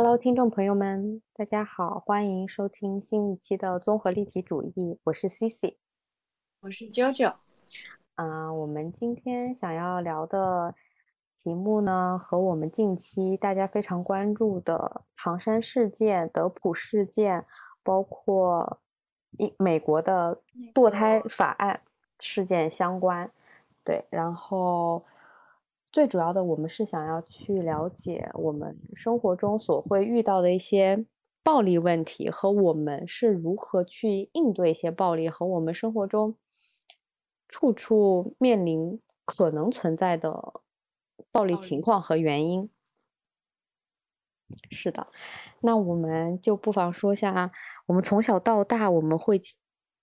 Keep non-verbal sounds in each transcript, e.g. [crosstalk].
Hello，听众朋友们，大家好，欢迎收听新一期的综合立体主义，我是 Cici，我是 JoJo。嗯，我们今天想要聊的题目呢，和我们近期大家非常关注的唐山事件、德普事件，包括一美国的堕胎法案事件相关。对，然后。最主要的，我们是想要去了解我们生活中所会遇到的一些暴力问题，和我们是如何去应对一些暴力，和我们生活中处处面临可能存在的暴力情况和原因。是的，那我们就不妨说下，我们从小到大我们会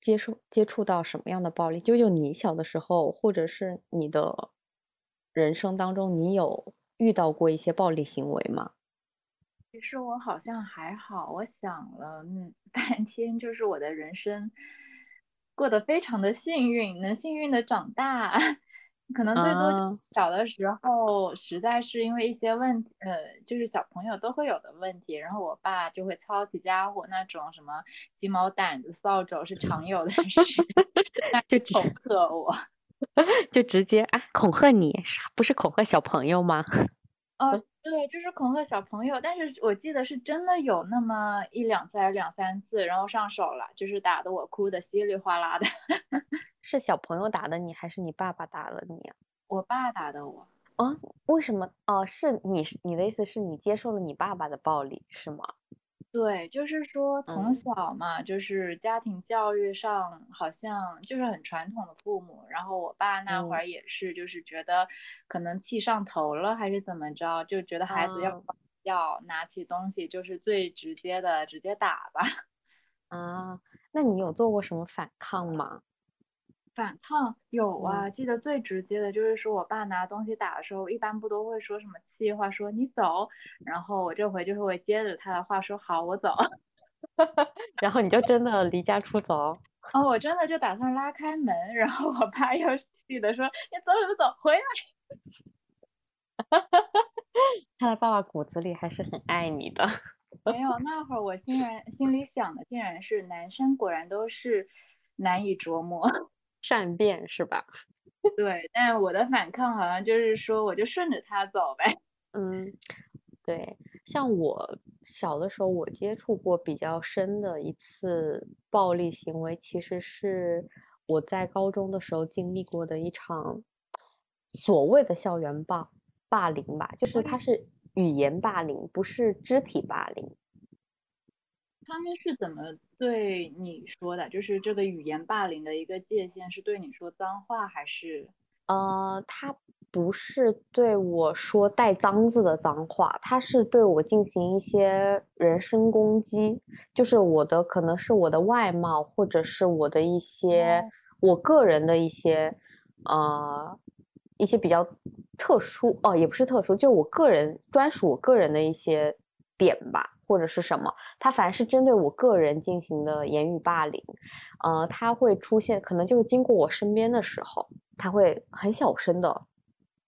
接受接触到什么样的暴力？究竟你小的时候，或者是你的？人生当中，你有遇到过一些暴力行为吗？其实我好像还好，我想了嗯半天，就是我的人生过得非常的幸运，能幸运的长大。[laughs] 可能最多就小的时候，实在是因为一些问题，呃，就是小朋友都会有的问题，然后我爸就会操起家伙，那种什么鸡毛掸子、扫帚是常有的事，[laughs] 就恐吓我。就直接啊恐吓你，不是恐吓小朋友吗？[laughs] 哦，对，就是恐吓小朋友。但是我记得是真的有那么一两次，还是两三次，然后上手了，就是打的我哭的稀里哗啦的。[laughs] 是小朋友打的你，还是你爸爸打了你啊？我爸打的我。啊？为什么？哦，是你，你的意思是你接受了你爸爸的暴力，是吗？对，就是说从小嘛，就是家庭教育上好像就是很传统的父母。然后我爸那会儿也是，就是觉得可能气上头了还是怎么着，就觉得孩子要 [laughs] 要拿起东西就是最直接的直接打吧。[laughs] 啊，那你有做过什么反抗吗？反抗有啊，记得最直接的就是说我爸拿东西打的时候，一般不都会说什么气话，说你走，然后我这回就是会接着他的话说好，我走，[laughs] 然后你就真的离家出走？[laughs] 哦，我真的就打算拉开门，然后我爸又气的说你走什么走，回来。[laughs] 看来爸爸骨子里还是很爱你的。没有，那会儿我竟然心里想的竟然是男生果然都是难以琢磨。善变是吧？[laughs] 对，但我的反抗好像就是说，我就顺着他走呗。[laughs] 嗯，对，像我小的时候，我接触过比较深的一次暴力行为，其实是我在高中的时候经历过的一场所谓的校园霸霸凌吧，就是它是语言霸凌，不是肢体霸凌。他们是怎么对你说的？就是这个语言霸凌的一个界限是对你说脏话，还是？呃，他不是对我说带脏字的脏话，他是对我进行一些人身攻击，就是我的可能是我的外貌，或者是我的一些我个人的一些呃一些比较特殊哦，也不是特殊，就我个人专属我个人的一些点吧。或者是什么，他凡是针对我个人进行的言语霸凌，呃，他会出现，可能就是经过我身边的时候，他会很小声的，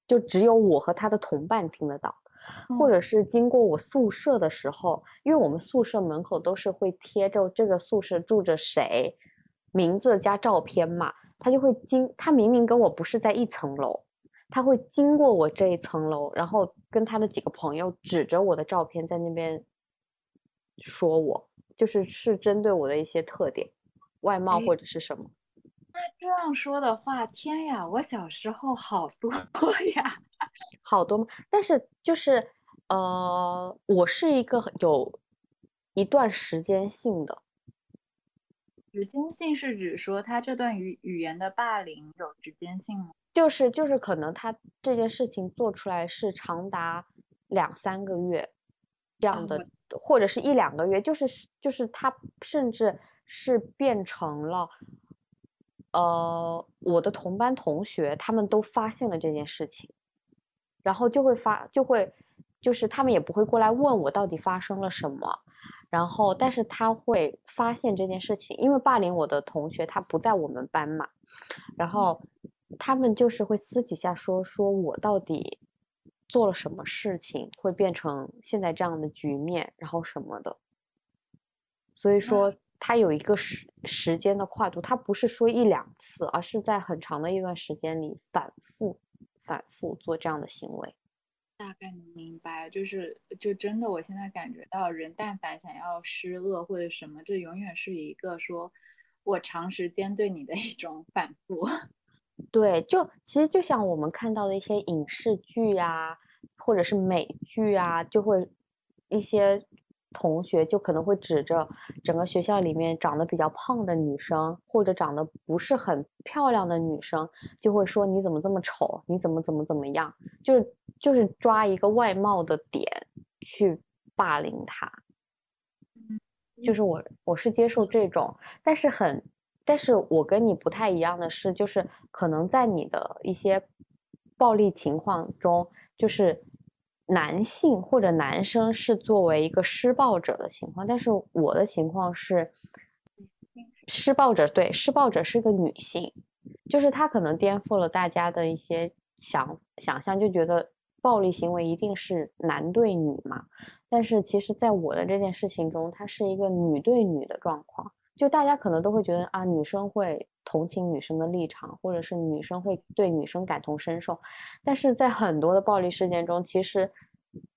就只有我和他的同伴听得到，或者是经过我宿舍的时候，因为我们宿舍门口都是会贴着这个宿舍住着谁名字加照片嘛，他就会经，他明明跟我不是在一层楼，他会经过我这一层楼，然后跟他的几个朋友指着我的照片在那边。说我就是是针对我的一些特点，外貌或者是什么。那这样说的话，天呀，我小时候好多 [laughs] 呀，[laughs] 好多吗？但是就是呃，我是一个有一段时间性的。时间性是指说他这段语语言的霸凌有时间性吗？就是就是可能他这件事情做出来是长达两三个月这样的。或者是一两个月，就是就是他甚至是变成了，呃，我的同班同学他们都发现了这件事情，然后就会发就会，就是他们也不会过来问我到底发生了什么，然后但是他会发现这件事情，因为霸凌我的同学他不在我们班嘛，然后他们就是会私底下说说我到底做了什么事情会变成现在这样的局面，然后什么的。所以说，它有一个时时间的跨度，它不是说一两次，而是在很长的一段时间里反复、反复做这样的行为。大概能明白，就是就真的，我现在感觉到，人但凡想要施恶或者什么，这永远是一个说我长时间对你的一种反复。对，就其实就像我们看到的一些影视剧啊，或者是美剧啊，就会一些。同学就可能会指着整个学校里面长得比较胖的女生，或者长得不是很漂亮的女生，就会说你怎么这么丑，你怎么怎么怎么样，就是就是抓一个外貌的点去霸凌她。就是我我是接受这种，但是很，但是我跟你不太一样的是，就是可能在你的一些暴力情况中，就是。男性或者男生是作为一个施暴者的情况，但是我的情况是，施暴者对施暴者是个女性，就是她可能颠覆了大家的一些想想象，就觉得暴力行为一定是男对女嘛。但是其实，在我的这件事情中，它是一个女对女的状况，就大家可能都会觉得啊，女生会同情女生的立场，或者是女生会对女生感同身受，但是在很多的暴力事件中，其实。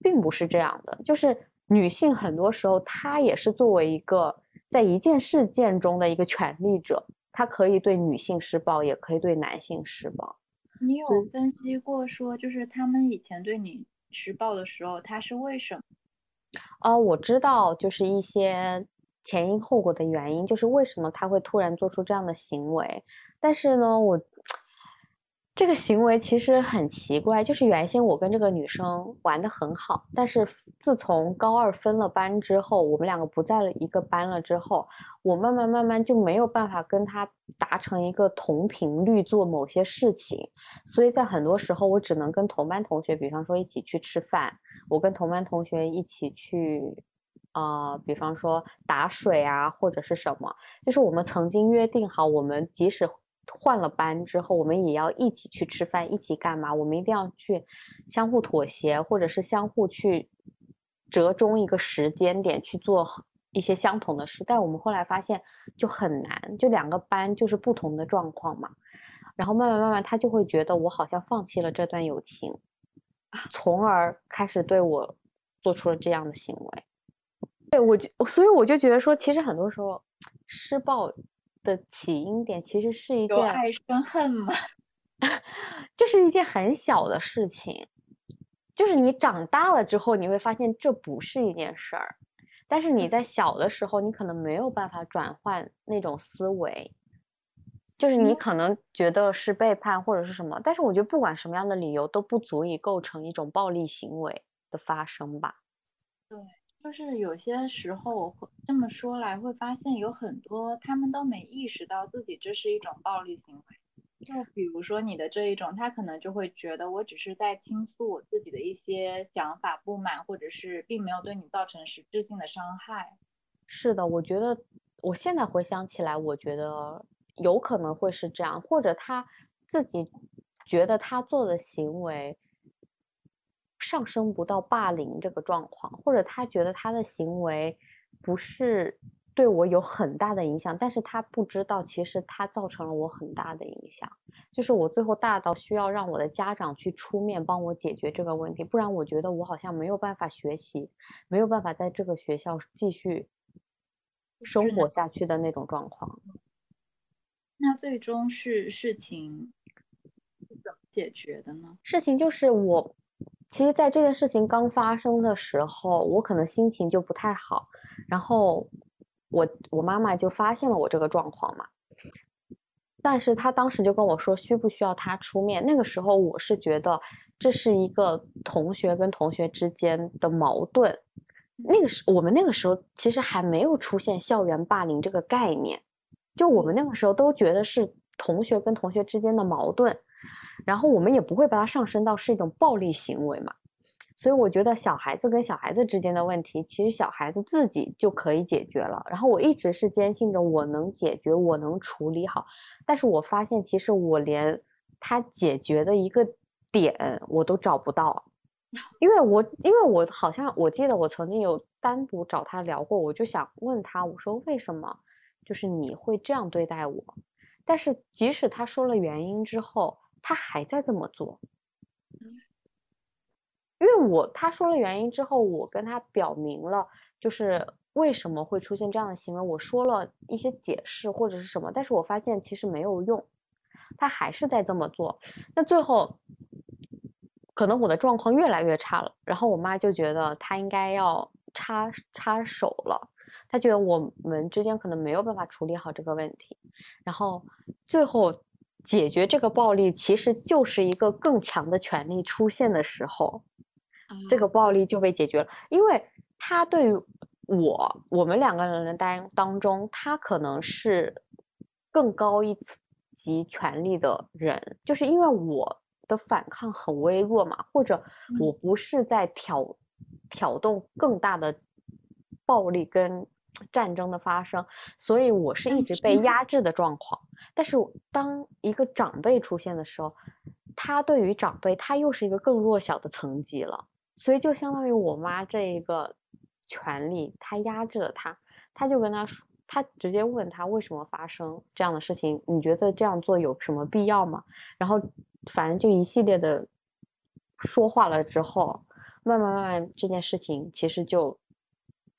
并不是这样的，就是女性很多时候她也是作为一个在一件事件中的一个权利者，她可以对女性施暴，也可以对男性施暴。你有分析过说，就是他们以前对你施暴的时候，他是为什么？哦，我知道，就是一些前因后果的原因，就是为什么他会突然做出这样的行为，但是呢，我。这个行为其实很奇怪，就是原先我跟这个女生玩的很好，但是自从高二分了班之后，我们两个不在了一个班了之后，我慢慢慢慢就没有办法跟她达成一个同频率做某些事情，所以在很多时候我只能跟同班同学，比方说一起去吃饭，我跟同班同学一起去，啊，比方说打水啊或者是什么，就是我们曾经约定好，我们即使。换了班之后，我们也要一起去吃饭，一起干嘛？我们一定要去相互妥协，或者是相互去折中一个时间点去做一些相同的事。但我们后来发现就很难，就两个班就是不同的状况嘛。然后慢慢慢慢，他就会觉得我好像放弃了这段友情，从而开始对我做出了这样的行为。对我就，所以我就觉得说，其实很多时候施暴。的起因点其实是一件爱生恨嘛，[laughs] 这是一件很小的事情，就是你长大了之后你会发现这不是一件事儿，但是你在小的时候你可能没有办法转换那种思维，就是你可能觉得是背叛或者是什么，但是我觉得不管什么样的理由都不足以构成一种暴力行为的发生吧。对。就是有些时候我会，这么说来会发现有很多他们都没意识到自己这是一种暴力行为。就比如说你的这一种，他可能就会觉得我只是在倾诉我自己的一些想法、不满，或者是并没有对你造成实质性的伤害。是的，我觉得我现在回想起来，我觉得有可能会是这样，或者他自己觉得他做的行为。上升不到霸凌这个状况，或者他觉得他的行为不是对我有很大的影响，但是他不知道其实他造成了我很大的影响，就是我最后大到需要让我的家长去出面帮我解决这个问题，不然我觉得我好像没有办法学习，没有办法在这个学校继续生活下去的那种状况。那最终是事情是怎么解决的呢？事情就是我。其实，在这件事情刚发生的时候，我可能心情就不太好，然后我我妈妈就发现了我这个状况嘛，但是她当时就跟我说，需不需要她出面？那个时候我是觉得这是一个同学跟同学之间的矛盾，那个时我们那个时候其实还没有出现校园霸凌这个概念，就我们那个时候都觉得是同学跟同学之间的矛盾。然后我们也不会把它上升到是一种暴力行为嘛，所以我觉得小孩子跟小孩子之间的问题，其实小孩子自己就可以解决了。然后我一直是坚信着我能解决，我能处理好。但是我发现其实我连他解决的一个点我都找不到，[laughs] 因为我因为我好像我记得我曾经有单独找他聊过，我就想问他，我说为什么就是你会这样对待我？但是即使他说了原因之后，他还在这么做。因为我他说了原因之后，我跟他表明了就是为什么会出现这样的行为，我说了一些解释或者是什么，但是我发现其实没有用，他还是在这么做。那最后，可能我的状况越来越差了，然后我妈就觉得他应该要插插手了，她觉得我们之间可能没有办法处理好这个问题，然后最后解决这个暴力，其实就是一个更强的权利出现的时候。这个暴力就被解决了，因为他对于我，我们两个人的当当中，他可能是更高一级权力的人，就是因为我的反抗很微弱嘛，或者我不是在挑挑动更大的暴力跟战争的发生，所以我是一直被压制的状况。但是当一个长辈出现的时候，他对于长辈，他又是一个更弱小的层级了。所以就相当于我妈这一个权利，他压制了他，他就跟他说，他直接问他为什么发生这样的事情，你觉得这样做有什么必要吗？然后反正就一系列的说话了之后，慢慢慢慢这件事情其实就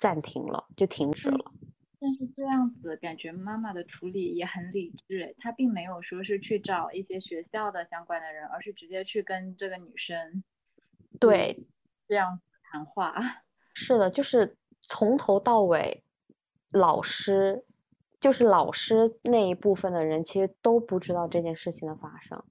暂停了，就停止了。但是这样子感觉妈妈的处理也很理智，她并没有说是去找一些学校的相关的人，而是直接去跟这个女生，对。这样谈话 [laughs] 是的，就是从头到尾，老师就是老师那一部分的人，其实都不知道这件事情的发生。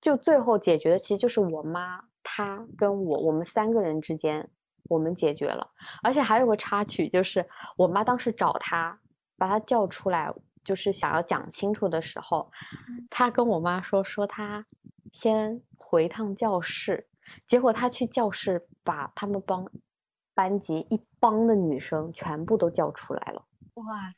就最后解决的，其实就是我妈她跟我，我们三个人之间，我们解决了。而且还有个插曲，就是我妈当时找他，把他叫出来，就是想要讲清楚的时候，他跟我妈说，说他先回趟教室。结果他去教室，把他们班班级一帮的女生全部都叫出来了。哇塞，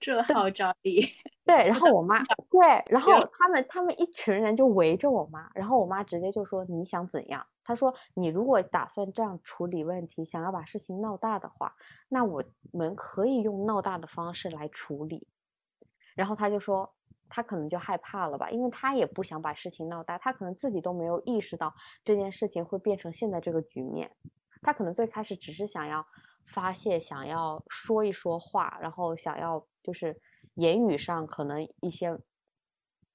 这号召力！对，然后我妈对，然后他们他们一群人就围着我妈，然后我妈直接就说：“你想怎样？”她说：“你如果打算这样处理问题，想要把事情闹大的话，那我们可以用闹大的方式来处理。”然后她就说。他可能就害怕了吧，因为他也不想把事情闹大，他可能自己都没有意识到这件事情会变成现在这个局面。他可能最开始只是想要发泄，想要说一说话，然后想要就是言语上可能一些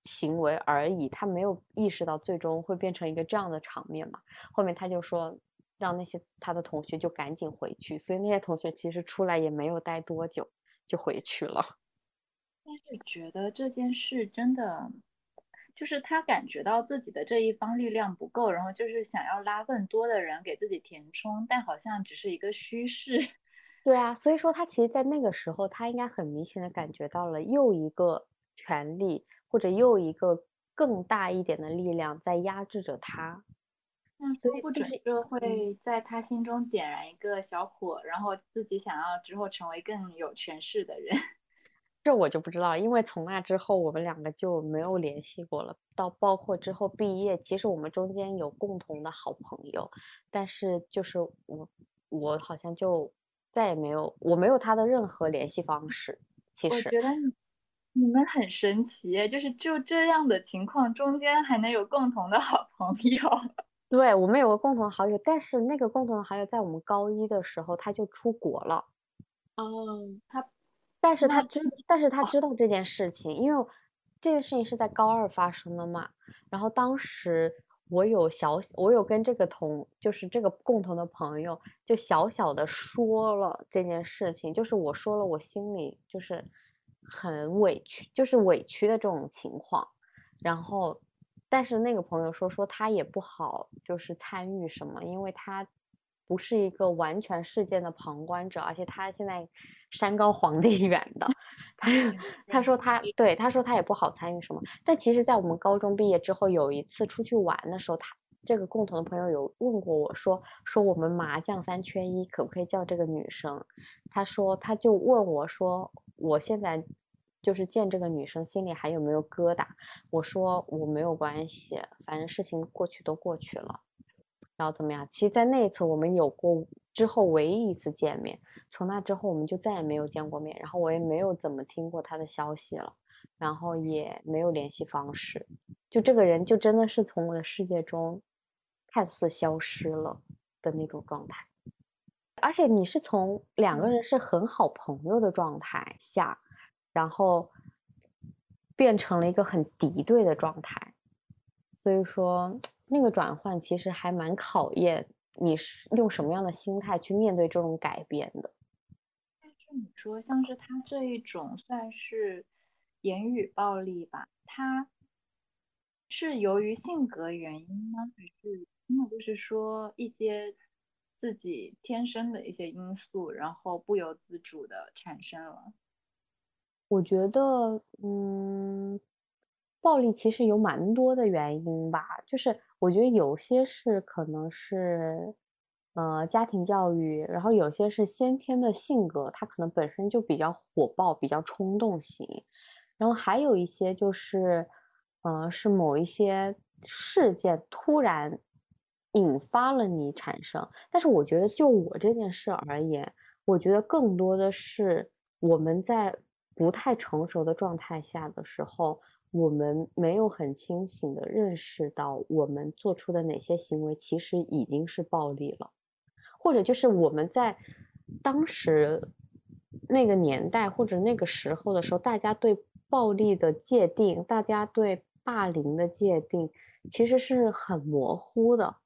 行为而已，他没有意识到最终会变成一个这样的场面嘛。后面他就说让那些他的同学就赶紧回去，所以那些同学其实出来也没有待多久就回去了。但是觉得这件事真的，就是他感觉到自己的这一方力量不够，然后就是想要拉更多的人给自己填充，但好像只是一个虚势。[laughs] 对啊，所以说他其实，在那个时候，他应该很明显的感觉到了又一个权力或者又一个更大一点的力量在压制着他。那所以就是就会在他心中点燃一个小火，然后自己想要之后成为更有权势的人。这我就不知道，因为从那之后我们两个就没有联系过了。到包括之后毕业，其实我们中间有共同的好朋友，但是就是我我好像就再也没有，我没有他的任何联系方式。其实我觉得你们很神奇，就是就这样的情况中间还能有共同的好朋友。[laughs] 对我们有个共同好友，但是那个共同好友在我们高一的时候他就出国了。哦，他。但是他知，但是他知道这件事情，因为这件事情是在高二发生的嘛。然后当时我有小，我有跟这个同，就是这个共同的朋友，就小小的说了这件事情，就是我说了我心里就是很委屈，就是委屈的这种情况。然后，但是那个朋友说说他也不好，就是参与什么，因为他。不是一个完全事件的旁观者，而且他现在山高皇帝 [laughs] 远的，他他说他对他说他也不好参与什么。但其实，在我们高中毕业之后，有一次出去玩的时候，他这个共同的朋友有问过我说说我们麻将三缺一，可不可以叫这个女生？他说他就问我说我现在就是见这个女生心里还有没有疙瘩？我说我没有关系，反正事情过去都过去了。然后怎么样？其实，在那一次我们有过之后唯一一次见面，从那之后我们就再也没有见过面，然后我也没有怎么听过他的消息了，然后也没有联系方式，就这个人就真的是从我的世界中看似消失了的那种状态。而且你是从两个人是很好朋友的状态下，然后变成了一个很敌对的状态，所以说。那个转换其实还蛮考验你是用什么样的心态去面对这种改变的。但是你说像是他这一种算是言语暴力吧，他是由于性格原因吗？还是真的就是说一些自己天生的一些因素，然后不由自主的产生了？我觉得，嗯。暴力其实有蛮多的原因吧，就是我觉得有些是可能是，呃，家庭教育，然后有些是先天的性格，他可能本身就比较火爆、比较冲动型，然后还有一些就是，呃，是某一些事件突然引发了你产生。但是我觉得就我这件事而言，我觉得更多的是我们在不太成熟的状态下的时候。我们没有很清醒的认识到，我们做出的哪些行为其实已经是暴力了，或者就是我们在当时那个年代或者那个时候的时候，大家对暴力的界定，大家对霸凌的界定，其实是很模糊的。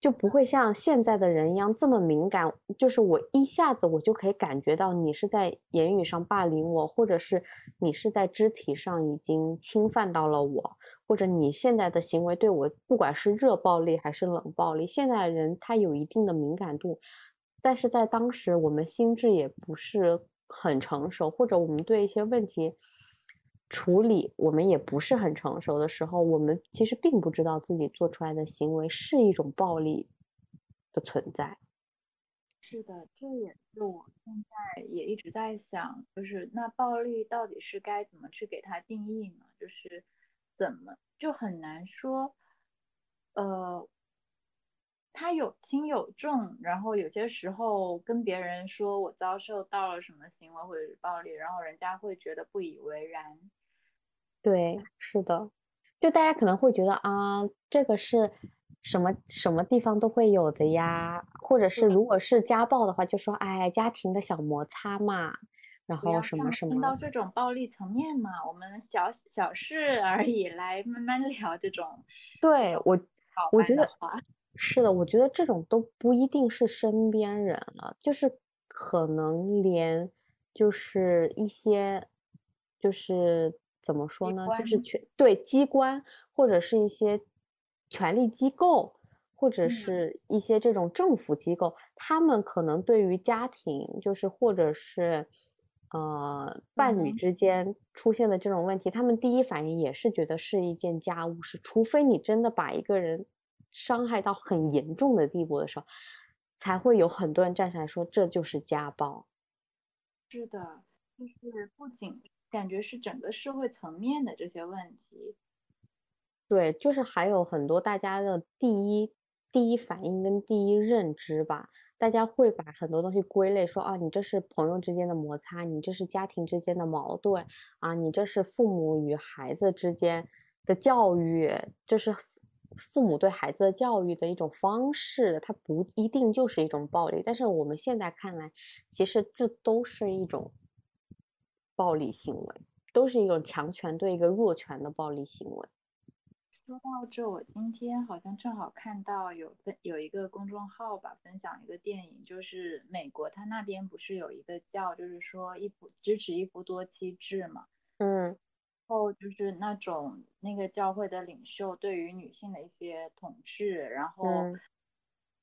就不会像现在的人一样这么敏感，就是我一下子我就可以感觉到你是在言语上霸凌我，或者是你是在肢体上已经侵犯到了我，或者你现在的行为对我，不管是热暴力还是冷暴力，现在的人他有一定的敏感度，但是在当时我们心智也不是很成熟，或者我们对一些问题。处理我们也不是很成熟的时候，我们其实并不知道自己做出来的行为是一种暴力的存在。是的，这也是我现在也一直在想，就是那暴力到底是该怎么去给它定义呢？就是怎么就很难说，呃，它有轻有重，然后有些时候跟别人说我遭受到了什么行为或者是暴力，然后人家会觉得不以为然。对，是的，就大家可能会觉得啊，这个是什么什么地方都会有的呀，或者是如果是家暴的话，就说哎，家庭的小摩擦嘛，然后什么什么。听到这种暴力层面嘛，我们小小事而已，来慢慢聊这种。对我，我觉得是的，我觉得这种都不一定是身边人了，就是可能连就是一些就是。怎么说呢？就是权对机关或者是一些权力机构，或者是一些这种政府机构，他们可能对于家庭，就是或者是呃伴侣之间出现的这种问题，他们第一反应也是觉得是一件家务事，除非你真的把一个人伤害到很严重的地步的时候，才会有很多人站出来说这就是家暴。是的，就是不仅。感觉是整个社会层面的这些问题，对，就是还有很多大家的第一第一反应跟第一认知吧，大家会把很多东西归类说啊，你这是朋友之间的摩擦，你这是家庭之间的矛盾啊，你这是父母与孩子之间的教育，这是父母对孩子的教育的一种方式，它不一定就是一种暴力，但是我们现在看来，其实这都是一种。暴力行为都是一种强权对一个弱权的暴力行为。说到这，我今天好像正好看到有分有一个公众号吧，分享一个电影，就是美国他那边不是有一个叫，就是说一夫支持一夫多妻制嘛，嗯，后就是那种那个教会的领袖对于女性的一些统治，然后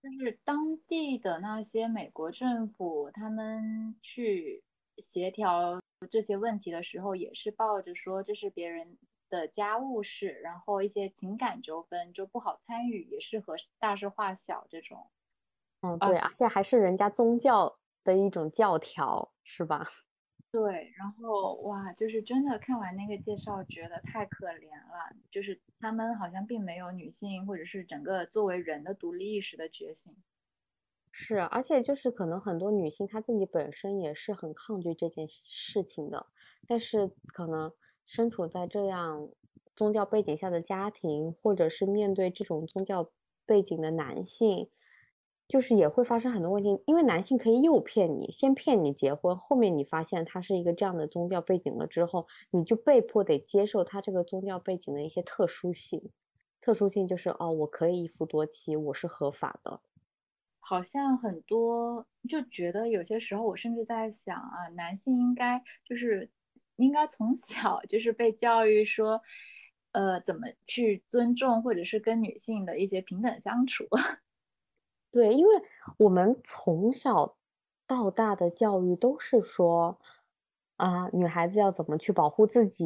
就是当地的那些美国政府他们去协调。这些问题的时候，也是抱着说这是别人的家务事，然后一些情感纠纷就不好参与，也是和大事化小这种。嗯，对，而且还是人家宗教的一种教条，是吧？对，然后哇，就是真的看完那个介绍，觉得太可怜了。就是他们好像并没有女性或者是整个作为人的独立意识的觉醒。是，而且就是可能很多女性她自己本身也是很抗拒这件事情的，但是可能身处在这样宗教背景下的家庭，或者是面对这种宗教背景的男性。就是也会发生很多问题，因为男性可以诱骗你，先骗你结婚，后面你发现他是一个这样的宗教背景了之后，你就被迫得接受他这个宗教背景的一些特殊性。特殊性就是哦，我可以一夫多妻，我是合法的。好像很多就觉得有些时候，我甚至在想啊，男性应该就是应该从小就是被教育说，呃，怎么去尊重或者是跟女性的一些平等相处。对，因为我们从小到大的教育都是说，啊，女孩子要怎么去保护自己，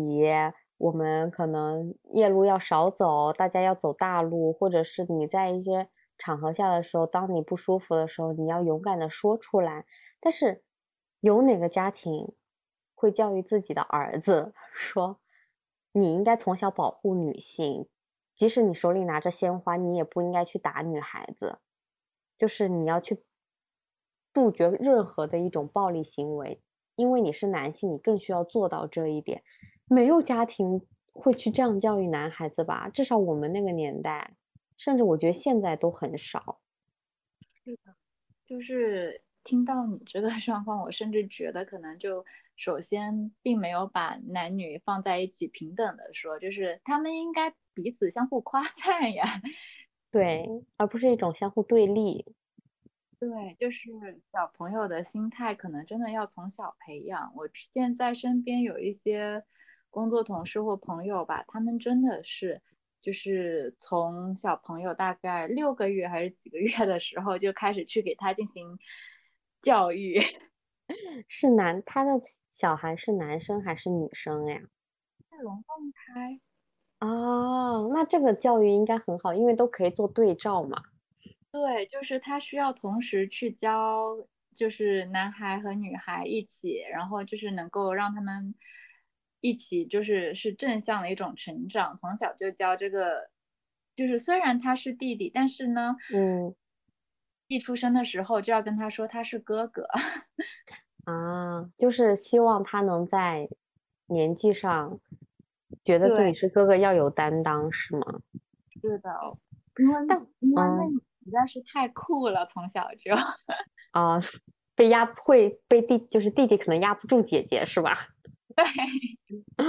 我们可能夜路要少走，大家要走大路，或者是你在一些场合下的时候，当你不舒服的时候，你要勇敢的说出来。但是，有哪个家庭会教育自己的儿子说，你应该从小保护女性，即使你手里拿着鲜花，你也不应该去打女孩子。就是你要去杜绝任何的一种暴力行为，因为你是男性，你更需要做到这一点。没有家庭会去这样教育男孩子吧？至少我们那个年代，甚至我觉得现在都很少。是的，就是听到你这个 [laughs] 状况，我甚至觉得可能就首先并没有把男女放在一起平等的说，就是他们应该彼此相互夸赞呀。对，而不是一种相互对立。对，就是小朋友的心态，可能真的要从小培养。我现在身边有一些工作同事或朋友吧，他们真的是，就是从小朋友大概六个月还是几个月的时候，就开始去给他进行教育。[laughs] 是男，他的小孩是男生还是女生呀？是龙凤胎。哦，那这个教育应该很好，因为都可以做对照嘛。对，就是他需要同时去教，就是男孩和女孩一起，然后就是能够让他们一起，就是是正向的一种成长。从小就教这个，就是虽然他是弟弟，但是呢，嗯，一出生的时候就要跟他说他是哥哥。[laughs] 啊，就是希望他能在年纪上。觉得自己是哥哥要有担当是吗？是的，因为但因为那实在是太酷了，从小就 [laughs] 啊被压会被弟就是弟弟可能压不住姐姐是吧？[laughs] 对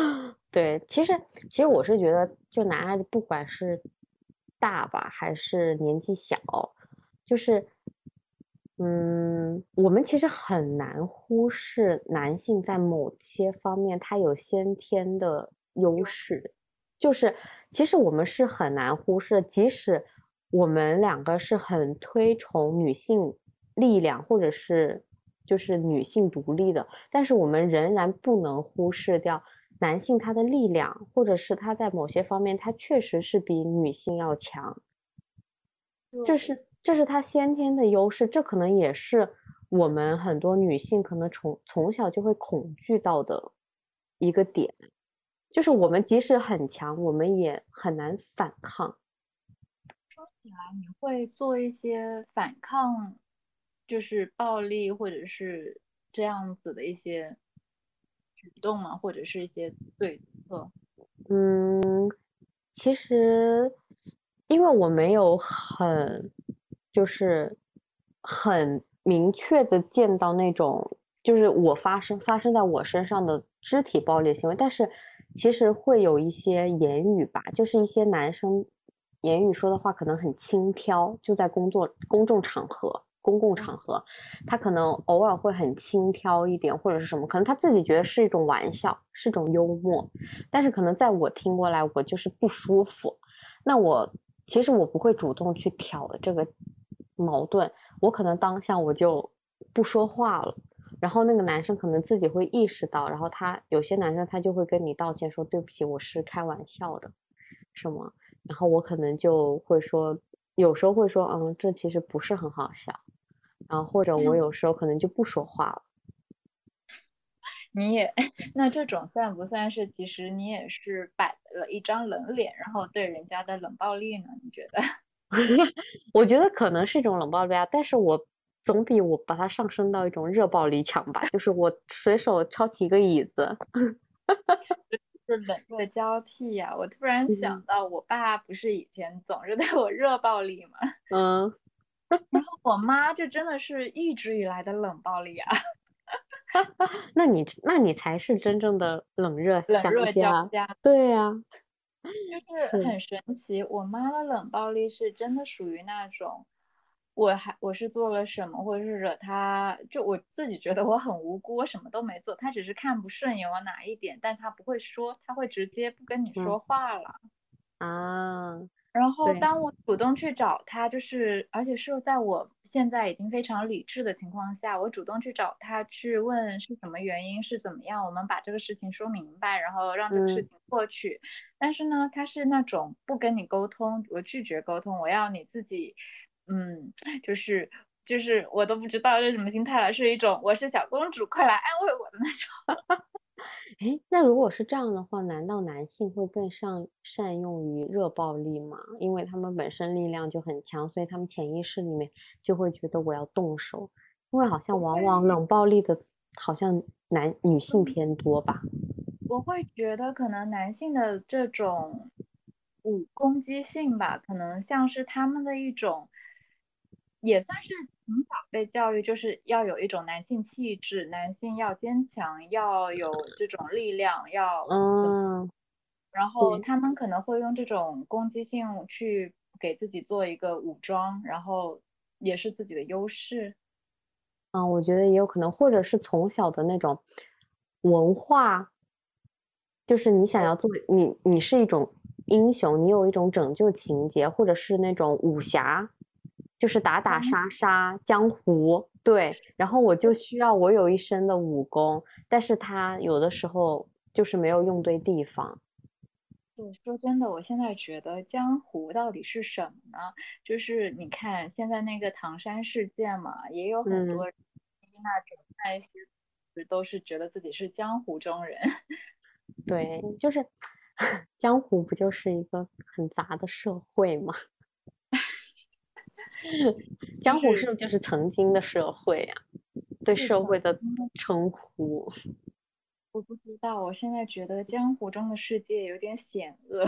[laughs] 对，其实其实我是觉得，就男孩子不管是大吧还是年纪小，就是嗯，我们其实很难忽视男性在某些方面他有先天的。优势就是，其实我们是很难忽视，即使我们两个是很推崇女性力量，或者是就是女性独立的，但是我们仍然不能忽视掉男性他的力量，或者是他在某些方面他确实是比女性要强，这是。这是他先天的优势，这可能也是我们很多女性可能从从小就会恐惧到的一个点。就是我们即使很强，我们也很难反抗。说起来，你会做一些反抗，就是暴力或者是这样子的一些举动吗？或者是一些对策？嗯，其实因为我没有很，就是很明确的见到那种，就是我发生发生在我身上的肢体暴力行为，但是。其实会有一些言语吧，就是一些男生言语说的话可能很轻佻，就在工作公众场合、公共场合，他可能偶尔会很轻佻一点，或者是什么，可能他自己觉得是一种玩笑，是一种幽默，但是可能在我听过来，我就是不舒服。那我其实我不会主动去挑这个矛盾，我可能当下我就不说话了。然后那个男生可能自己会意识到，然后他有些男生他就会跟你道歉，说对不起，我是开玩笑的，什么？然后我可能就会说，有时候会说，嗯，这其实不是很好笑。然后或者我有时候可能就不说话了。[laughs] 你也 [laughs] 那这种算不算是其实你也是摆了一张冷脸，然后对人家的冷暴力呢？你觉得？[laughs] 我觉得可能是一种冷暴力啊，但是我总比我把它上升到一种热暴力强吧。就是我随手抄起一个椅子，[laughs] 是冷热交替呀。我突然想到，我爸不是以前总是对我热暴力吗？[laughs] 嗯。然后我妈就真的是一直以来的冷暴力啊。[laughs] 那你那你才是真正的冷热冷热交加。对呀。就是很神奇，我妈的冷暴力是真的属于那种，我还我是做了什么，或者是惹他，就我自己觉得我很无辜，我什么都没做，他只是看不顺眼我哪一点，但他不会说，他会直接不跟你说话了。啊。然后当我主动去找他，就是而且是在我现在已经非常理智的情况下，我主动去找他去问是什么原因，是怎么样，我们把这个事情说明白，然后让这个事情过去。但是呢，他是那种不跟你沟通，我拒绝沟通，我要你自己，嗯，就是就是我都不知道是什么心态了，是一种我是小公主，快来安慰我的那种。[laughs] 哎，那如果是这样的话，难道男性会更善善用于热暴力吗？因为他们本身力量就很强，所以他们潜意识里面就会觉得我要动手。因为好像往往冷暴力的，好像男女性偏多吧。我会觉得可能男性的这种武攻击性吧，可能像是他们的一种。也算是从小被教育，就是要有一种男性气质，男性要坚强，要有这种力量，要嗯，然后他们可能会用这种攻击性去给自己做一个武装，然后也是自己的优势。嗯，我觉得也有可能，或者是从小的那种文化，就是你想要做你，你是一种英雄，你有一种拯救情节，或者是那种武侠。就是打打杀杀江湖，对，然后我就需要我有一身的武功，但是他有的时候就是没有用对地方。对，说真的，我现在觉得江湖到底是什么呢？就是你看现在那个唐山事件嘛，也有很多人那种那一些都是觉得自己是江湖中人。对，就是 [laughs] 江湖不就是一个很杂的社会吗？江湖是不是就是曾经的社会呀？对社会的称呼？我不知道，我现在觉得江湖中的世界有点险恶。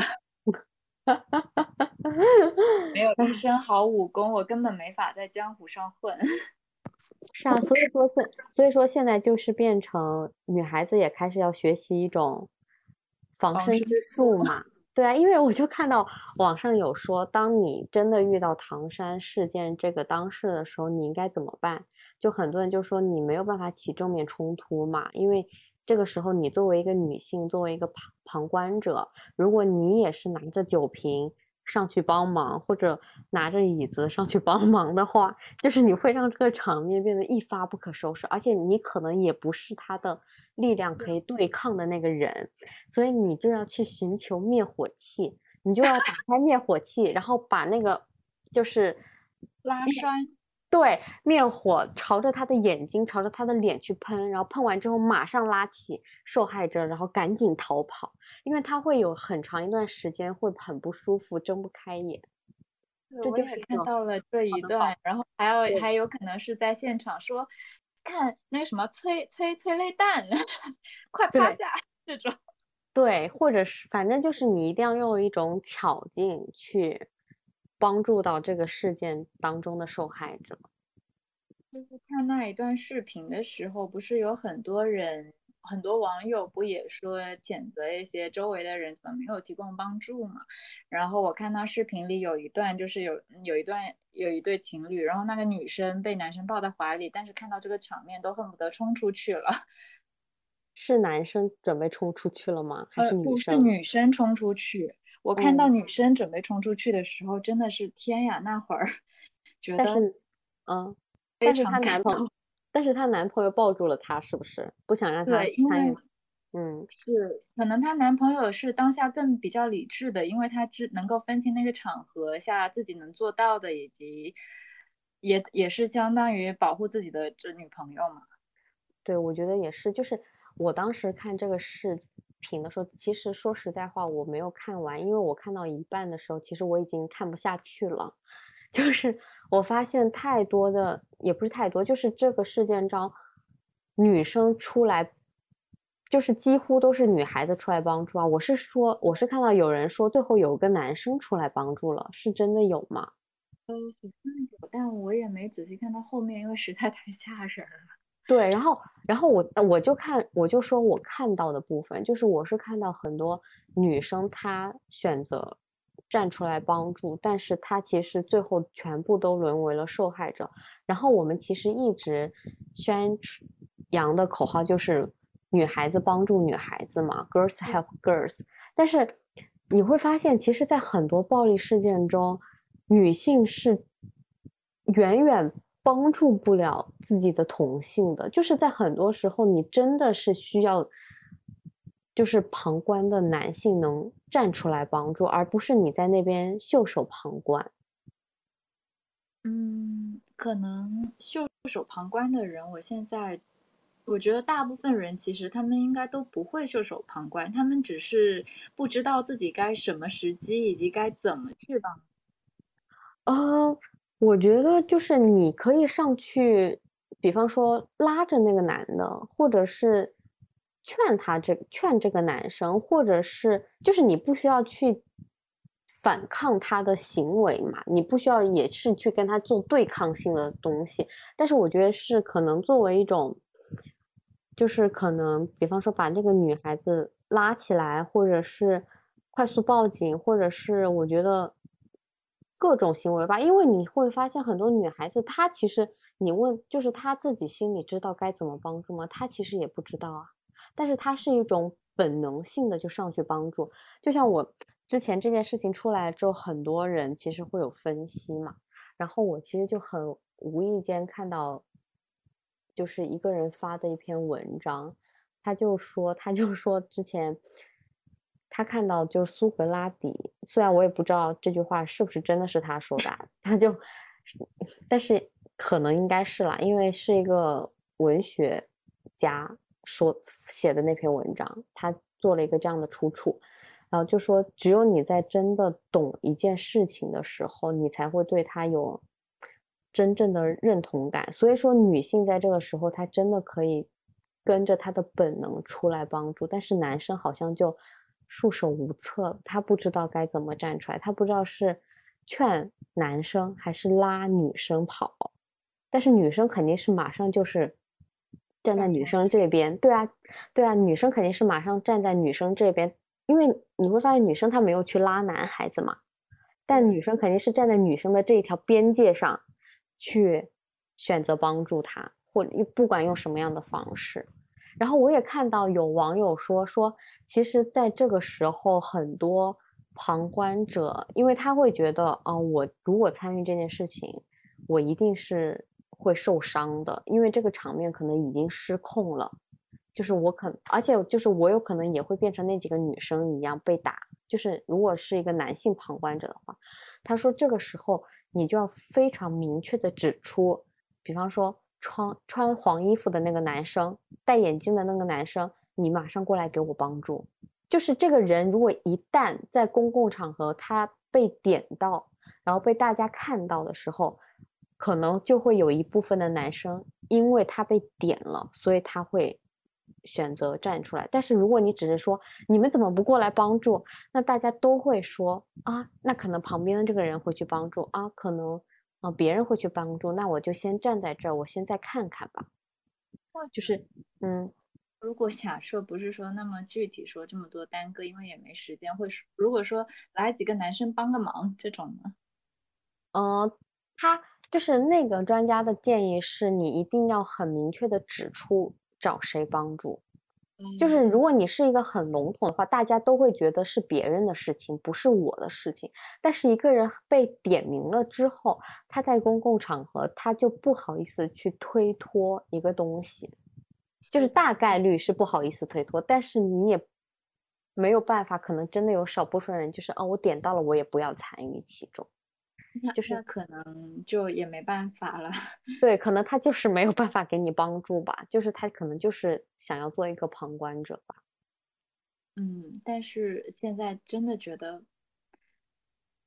[laughs] 没有一身好武功，我根本没法在江湖上混。[laughs] 是啊，所以说现所以说现在就是变成女孩子也开始要学习一种防身之术嘛。对啊，因为我就看到网上有说，当你真的遇到唐山事件这个当事的时候，你应该怎么办？就很多人就说你没有办法起正面冲突嘛，因为这个时候你作为一个女性，作为一个旁旁观者，如果你也是拿着酒瓶。上去帮忙，或者拿着椅子上去帮忙的话，就是你会让这个场面变得一发不可收拾，而且你可能也不是他的力量可以对抗的那个人，所以你就要去寻求灭火器，你就要打开灭火器，然后把那个就是拉栓。对，灭火朝着他的眼睛，朝着他的脸去喷，然后喷完之后马上拉起受害者，然后赶紧逃跑，因为他会有很长一段时间会很不舒服，睁不开眼。这就是看到了这一段，然后还有还有可能是在现场说，看那个什么催催催泪弹，[laughs] 快趴下这种。对，或者是反正就是你一定要用一种巧劲去。帮助到这个事件当中的受害者，就是看那一段视频的时候，不是有很多人，很多网友不也说谴责一些周围的人怎么没有提供帮助嘛？然后我看到视频里有一段，就是有有一段有一对情侣，然后那个女生被男生抱在怀里，但是看到这个场面都恨不得冲出去了。[laughs] 是男生准备冲出去了吗？还是女生？是女生冲出去。我看到女生准备冲出去的时候，真的是天呀！那会儿觉得，嗯，但是她男朋友，但是她男朋友抱住了她，是不是不想让她参与？嗯，是，可能她男朋友是当下更比较理智的，因为他只能够分清那个场合下自己能做到的，以及也也是相当于保护自己的这女朋友嘛。对，我觉得也是，就是我当时看这个视频的时候，其实说实在话，我没有看完，因为我看到一半的时候，其实我已经看不下去了。[laughs] 就是我发现太多的，也不是太多，就是这个事件中，女生出来，就是几乎都是女孩子出来帮助啊。我是说，我是看到有人说最后有个男生出来帮助了，是真的有吗？嗯，有，但我也没仔细看到后面，因为实在太吓人了。对，然后，然后我我就看，我就说我看到的部分，就是我是看到很多女生她选择站出来帮助，但是她其实最后全部都沦为了受害者。然后我们其实一直宣扬的口号就是女孩子帮助女孩子嘛，girls help girls。但是你会发现，其实，在很多暴力事件中，女性是远远。帮助不了自己的同性的，就是在很多时候，你真的是需要，就是旁观的男性能站出来帮助，而不是你在那边袖手旁观。嗯，可能袖手旁观的人，我现在我觉得大部分人其实他们应该都不会袖手旁观，他们只是不知道自己该什么时机以及该怎么去帮。嗯。我觉得就是你可以上去，比方说拉着那个男的，或者是劝他这劝这个男生，或者是就是你不需要去反抗他的行为嘛，你不需要也是去跟他做对抗性的东西。但是我觉得是可能作为一种，就是可能比方说把这个女孩子拉起来，或者是快速报警，或者是我觉得。各种行为吧，因为你会发现很多女孩子，她其实你问，就是她自己心里知道该怎么帮助吗？她其实也不知道啊。但是她是一种本能性的就上去帮助。就像我之前这件事情出来之后，很多人其实会有分析嘛。然后我其实就很无意间看到，就是一个人发的一篇文章，他就说，他就说之前。他看到就是苏格拉底，虽然我也不知道这句话是不是真的是他说的，[laughs] 他就，但是可能应该是啦，因为是一个文学家说写的那篇文章，他做了一个这样的出处，然后就说只有你在真的懂一件事情的时候，你才会对他有真正的认同感。所以说，女性在这个时候，她真的可以跟着她的本能出来帮助，但是男生好像就。束手无策，他不知道该怎么站出来，他不知道是劝男生还是拉女生跑，但是女生肯定是马上就是站在女生这边，对啊，对啊，女生肯定是马上站在女生这边，因为你会发现女生她没有去拉男孩子嘛，但女生肯定是站在女生的这一条边界上去选择帮助他，或不管用什么样的方式。然后我也看到有网友说说，其实在这个时候，很多旁观者，因为他会觉得，啊，我如果参与这件事情，我一定是会受伤的，因为这个场面可能已经失控了，就是我可，而且就是我有可能也会变成那几个女生一样被打，就是如果是一个男性旁观者的话，他说这个时候你就要非常明确的指出，比方说。穿穿黄衣服的那个男生，戴眼镜的那个男生，你马上过来给我帮助。就是这个人，如果一旦在公共场合他被点到，然后被大家看到的时候，可能就会有一部分的男生，因为他被点了，所以他会选择站出来。但是如果你只是说你们怎么不过来帮助，那大家都会说啊，那可能旁边的这个人会去帮助啊，可能。啊，别人会去帮助，那我就先站在这儿，我先再看看吧。就是，嗯，如果假设不是说那么具体说这么多耽搁，因为也没时间，会如果说来几个男生帮个忙这种呢？嗯，他就是那个专家的建议是，你一定要很明确的指出找谁帮助。就是如果你是一个很笼统的话，大家都会觉得是别人的事情，不是我的事情。但是一个人被点名了之后，他在公共场合他就不好意思去推脱一个东西，就是大概率是不好意思推脱。但是你也没有办法，可能真的有少部分人就是哦，我点到了，我也不要参与其中。就是可能就也没办法了。[laughs] 对，可能他就是没有办法给你帮助吧，就是他可能就是想要做一个旁观者吧。嗯，但是现在真的觉得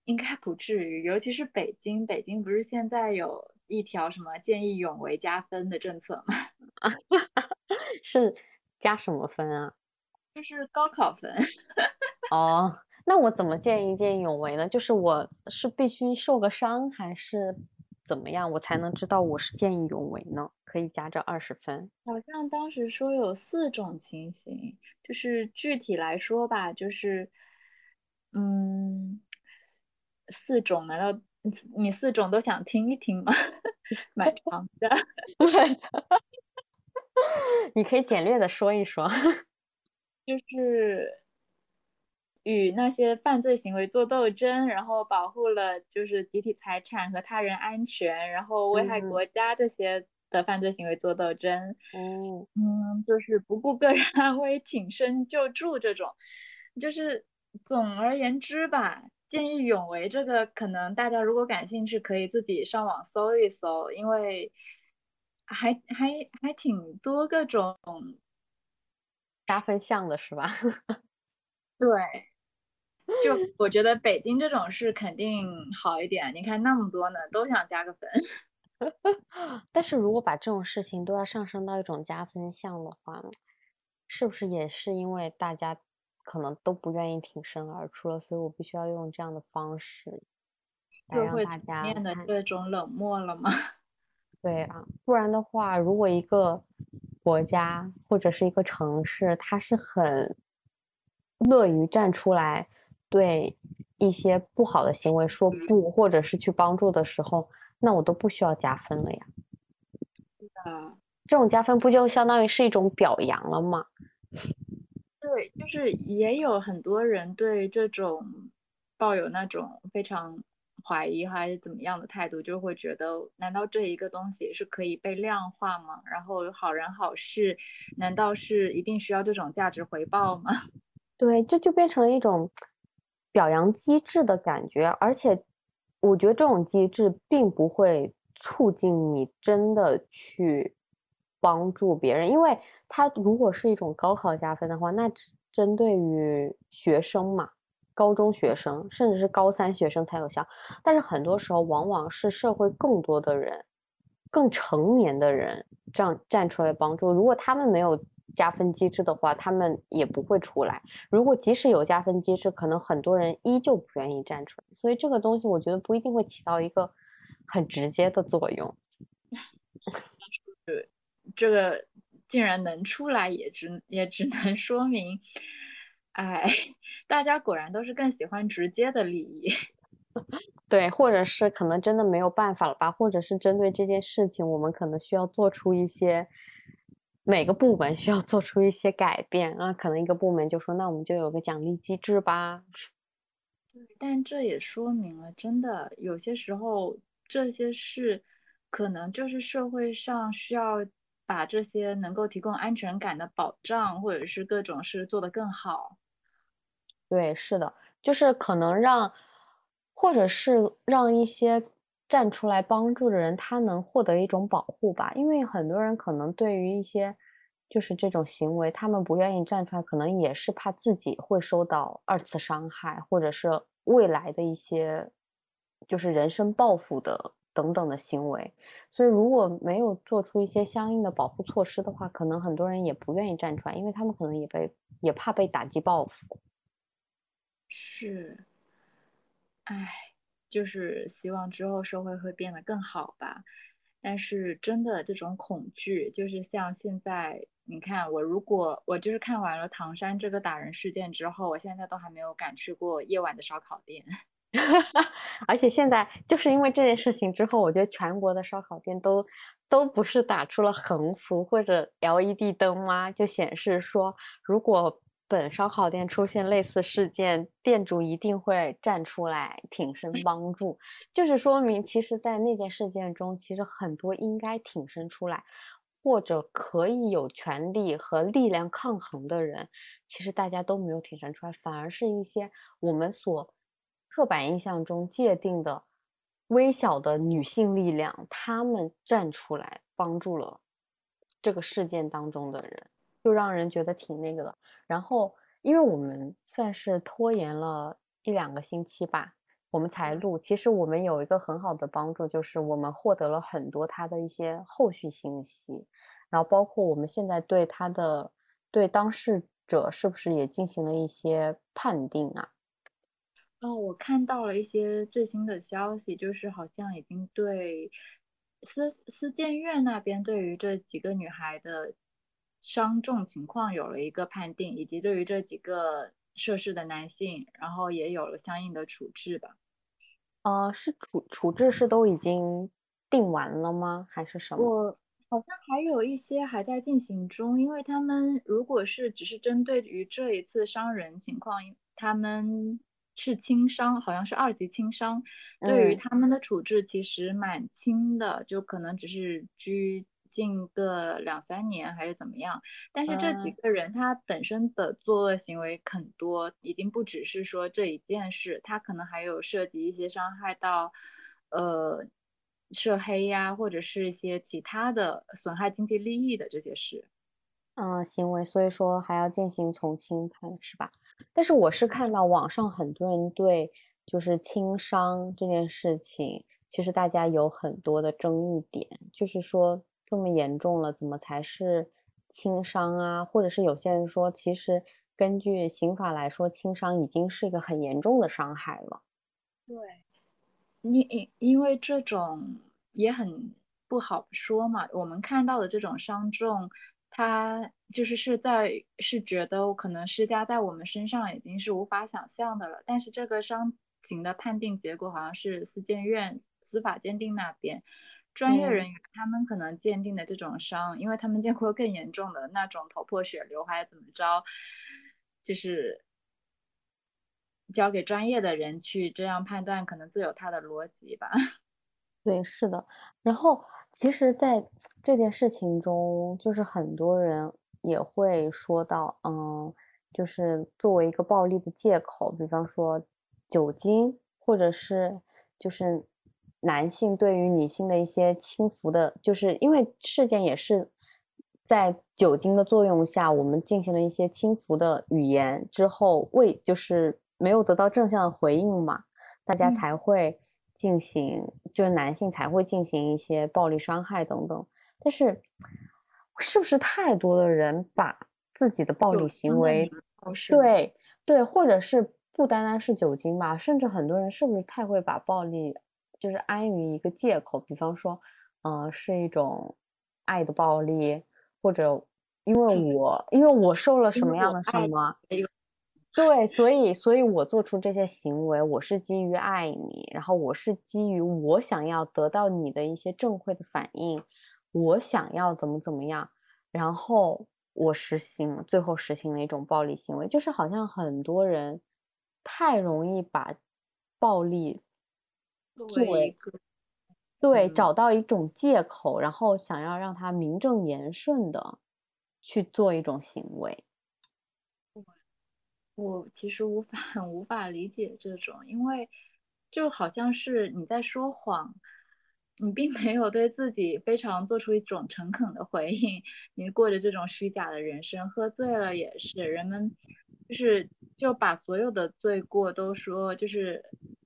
应该不至于，尤其是北京，北京不是现在有一条什么见义勇为加分的政策吗？[laughs] 是加什么分啊？就是高考分。[laughs] 哦，那我怎么见义见义勇为呢？就是我是必须受个伤，还是怎么样，我才能知道我是见义勇为呢？可以加这二十分。好像当时说有四种情形。就是具体来说吧，就是，嗯，四种，难道你四种都想听一听吗？蛮长的，[laughs] 你可以简略的说一说。[laughs] 就是与那些犯罪行为做斗争，然后保护了就是集体财产和他人安全，然后危害国家这些。的犯罪行为做斗争，哦，嗯，就是不顾个人安危挺身救助这种，就是总而言之吧，见义勇为这个可能大家如果感兴趣可以自己上网搜一搜，因为还还还挺多各种加分项的是吧？[laughs] 对，就我觉得北京这种事肯定好一点，你看那么多呢，都想加个分。[laughs] 但是如果把这种事情都要上升到一种加分项的话，是不是也是因为大家可能都不愿意挺身而出了，所以我必须要用这样的方式 [laughs] 来让大家变得这种冷漠了吗？[laughs] 对啊，不然的话，如果一个国家或者是一个城市，它是很乐于站出来对一些不好的行为说不，或者是去帮助的时候。那我都不需要加分了呀。啊，这种加分不就相当于是一种表扬了吗？对，就是也有很多人对这种抱有那种非常怀疑还是怎么样的态度，就会觉得，难道这一个东西是可以被量化吗？然后好人好事，难道是一定需要这种价值回报吗？[laughs] 对，这就变成了一种表扬机制的感觉，而且。我觉得这种机制并不会促进你真的去帮助别人，因为它如果是一种高考加分的话，那只针对于学生嘛，高中学生甚至是高三学生才有效。但是很多时候，往往是社会更多的人、更成年的人这样站出来帮助。如果他们没有，加分机制的话，他们也不会出来。如果即使有加分机制，可能很多人依旧不愿意站出来。所以这个东西，我觉得不一定会起到一个很直接的作用。对，[laughs] 这个竟然能出来，也只也只能说明，哎，大家果然都是更喜欢直接的利益。[laughs] 对，或者是可能真的没有办法了吧？或者是针对这件事情，我们可能需要做出一些。每个部门需要做出一些改变那，可能一个部门就说，那我们就有个奖励机制吧。但这也说明了，真的有些时候这些事，可能就是社会上需要把这些能够提供安全感的保障，或者是各种事做得更好。对，是的，就是可能让，或者是让一些。站出来帮助的人，他能获得一种保护吧？因为很多人可能对于一些就是这种行为，他们不愿意站出来，可能也是怕自己会受到二次伤害，或者是未来的一些就是人身报复的等等的行为。所以如果没有做出一些相应的保护措施的话，可能很多人也不愿意站出来，因为他们可能也被也怕被打击报复。是，唉。就是希望之后社会会变得更好吧，但是真的这种恐惧，就是像现在，你看我如果我就是看完了唐山这个打人事件之后，我现在都还没有敢去过夜晚的烧烤店，[laughs] 而且现在就是因为这件事情之后，我觉得全国的烧烤店都都不是打出了横幅或者 LED 灯吗？就显示说如果。本烧烤店出现类似事件，店主一定会站出来挺身 [laughs] 帮助，就是说明，其实，在那件事件中，其实很多应该挺身出来，或者可以有权利和力量抗衡的人，其实大家都没有挺身出来，反而是一些我们所刻板印象中界定的微小的女性力量，她们站出来帮助了这个事件当中的人，就让人觉得挺那个的。然后，因为我们算是拖延了一两个星期吧，我们才录。其实我们有一个很好的帮助，就是我们获得了很多他的一些后续信息，然后包括我们现在对他的对当事者是不是也进行了一些判定啊？哦，我看到了一些最新的消息，就是好像已经对司司监院那边对于这几个女孩的伤重情况有了一个判定，以及对于这几个涉事的男性，然后也有了相应的处置吧。呃，是处处置是都已经定完了吗？还是什么？我好像还有一些还在进行中，因为他们如果是只是针对于这一次伤人情况，他们。是轻伤，好像是二级轻伤，对于他们的处置其实蛮轻的，就可能只是拘禁个两三年还是怎么样。但是这几个人他本身的作恶行为很多，已经不只是说这一件事，他可能还有涉及一些伤害到，呃，涉黑呀，或者是一些其他的损害经济利益的这些事。嗯，行为，所以说还要进行从轻判，是吧？但是我是看到网上很多人对就是轻伤这件事情，其实大家有很多的争议点，就是说这么严重了，怎么才是轻伤啊？或者是有些人说，其实根据刑法来说，轻伤已经是一个很严重的伤害了。对，你因因为这种也很不好说嘛，我们看到的这种伤重。他就是是在是觉得可能施加在我们身上已经是无法想象的了，但是这个伤情的判定结果好像是司监院司法鉴定那边专业人员他们可能鉴定的这种伤，因为他们见过更严重的那种头破血流还是怎么着，就是交给专业的人去这样判断，可能自有他的逻辑吧。[laughs] 对，是的。然后其实，在这件事情中，就是很多人也会说到，嗯，就是作为一个暴力的借口，比方说酒精，或者是就是男性对于女性的一些轻浮的，就是因为事件也是在酒精的作用下，我们进行了一些轻浮的语言之后，未就是没有得到正向的回应嘛，大家才会。进行就是男性才会进行一些暴力伤害等等，但是是不是太多的人把自己的暴力行为，对对，或者是不单单是酒精吧，甚至很多人是不是太会把暴力就是安于一个借口，比方说，嗯，是一种爱的暴力，或者因为我因为我受了什么样的什么。对，所以，所以我做出这些行为，我是基于爱你，然后我是基于我想要得到你的一些正馈的反应，我想要怎么怎么样，然后我实行，最后实行了一种暴力行为，就是好像很多人太容易把暴力作为一个对找到一种借口，然后想要让他名正言顺的去做一种行为。我其实无法 [laughs] 无法理解这种，因为就好像是你在说谎，你并没有对自己非常做出一种诚恳的回应，你过着这种虚假的人生。喝醉了也是，人们就是就把所有的罪过都说就是。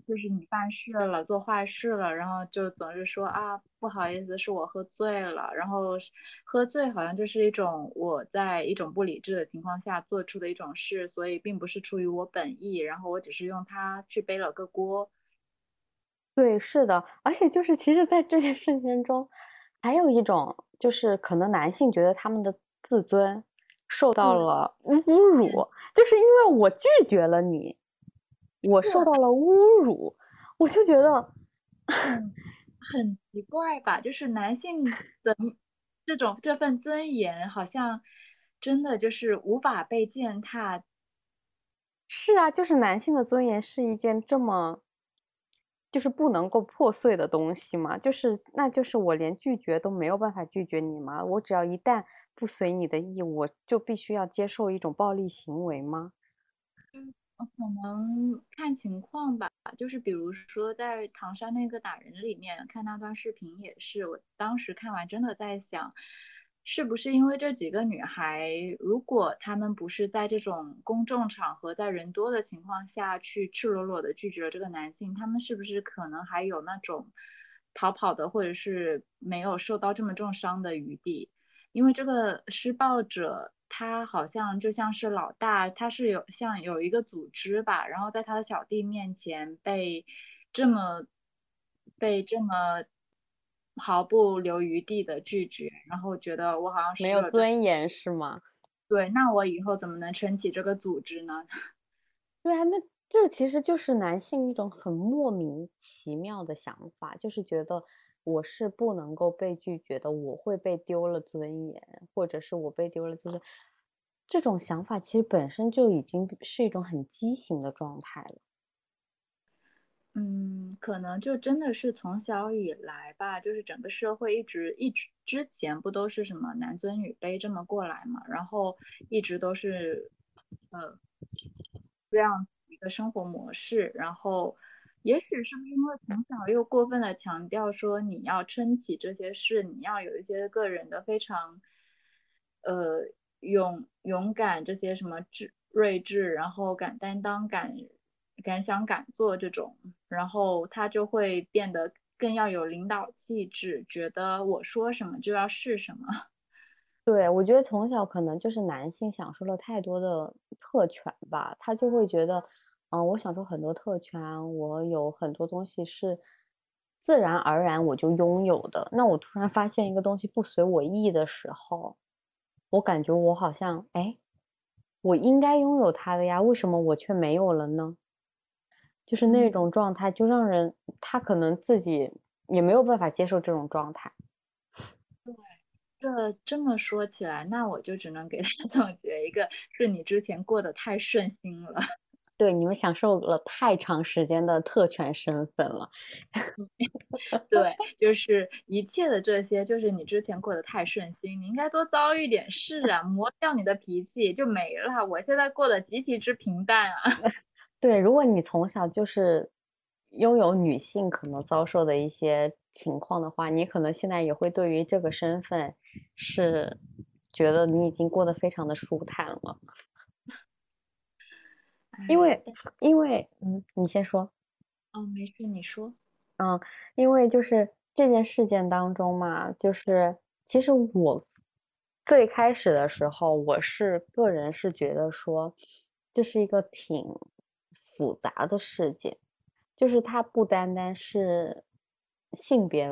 就是你犯事了，做坏事了，然后就总是说啊，不好意思，是我喝醉了。然后喝醉好像就是一种我在一种不理智的情况下做出的一种事，所以并不是出于我本意，然后我只是用它去背了个锅。对，是的，而且就是其实，在这件事情中，还有一种就是可能男性觉得他们的自尊受到了侮辱，就是因为我拒绝了你。我受到了侮辱，我就觉得很奇怪吧？就是男性的这种这份尊严，好像真的就是无法被践踏。是啊，就是男性的尊严是一件这么就是不能够破碎的东西吗？就是那就是我连拒绝都没有办法拒绝你吗？我只要一旦不随你的意，我就必须要接受一种暴力行为吗？可能看情况吧，就是比如说在唐山那个打人里面看那段视频也是，我当时看完真的在想，是不是因为这几个女孩，如果她们不是在这种公众场合，在人多的情况下去赤裸裸的拒绝了这个男性，她们是不是可能还有那种逃跑的，或者是没有受到这么重伤的余地？因为这个施暴者。他好像就像是老大，他是有像有一个组织吧，然后在他的小弟面前被这么被这么毫不留余地的拒绝，然后觉得我好像是没有尊严是吗？对，那我以后怎么能撑起这个组织呢？[laughs] 对啊，那这其实就是男性一种很莫名其妙的想法，就是觉得。我是不能够被拒绝的，我会被丢了尊严，或者是我被丢了尊严。这种想法其实本身就已经是一种很畸形的状态了。嗯，可能就真的是从小以来吧，就是整个社会一直一直之前不都是什么男尊女卑这么过来嘛，然后一直都是呃这样一个生活模式，然后。也许是因为从小又过分的强调说你要撑起这些事，你要有一些个人的非常，呃勇勇敢这些什么智睿智，然后敢担当、敢敢想、敢做这种，然后他就会变得更要有领导气质，觉得我说什么就要是什么。[laughs] 对，我觉得从小可能就是男性享受了太多的特权吧，他就会觉得。嗯，我享受很多特权，我有很多东西是自然而然我就拥有的。那我突然发现一个东西不随我意的时候，我感觉我好像，哎，我应该拥有它的呀，为什么我却没有了呢？就是那种状态，就让人他可能自己也没有办法接受这种状态。对，这这么说起来，那我就只能给他 [laughs] 总结一个：是你之前过得太顺心了。对，你们享受了太长时间的特权身份了。对，就是一切的这些，就是你之前过得太顺心，你应该多遭遇点事啊，磨掉你的脾气就没了。我现在过得极其之平淡啊。[laughs] 对，如果你从小就是拥有女性可能遭受的一些情况的话，你可能现在也会对于这个身份是觉得你已经过得非常的舒坦了。因为，因为，嗯，你先说。哦，没事，你说。嗯，因为就是这件事件当中嘛，就是其实我最开始的时候，我是个人是觉得说，这是一个挺复杂的事件，就是它不单单是性别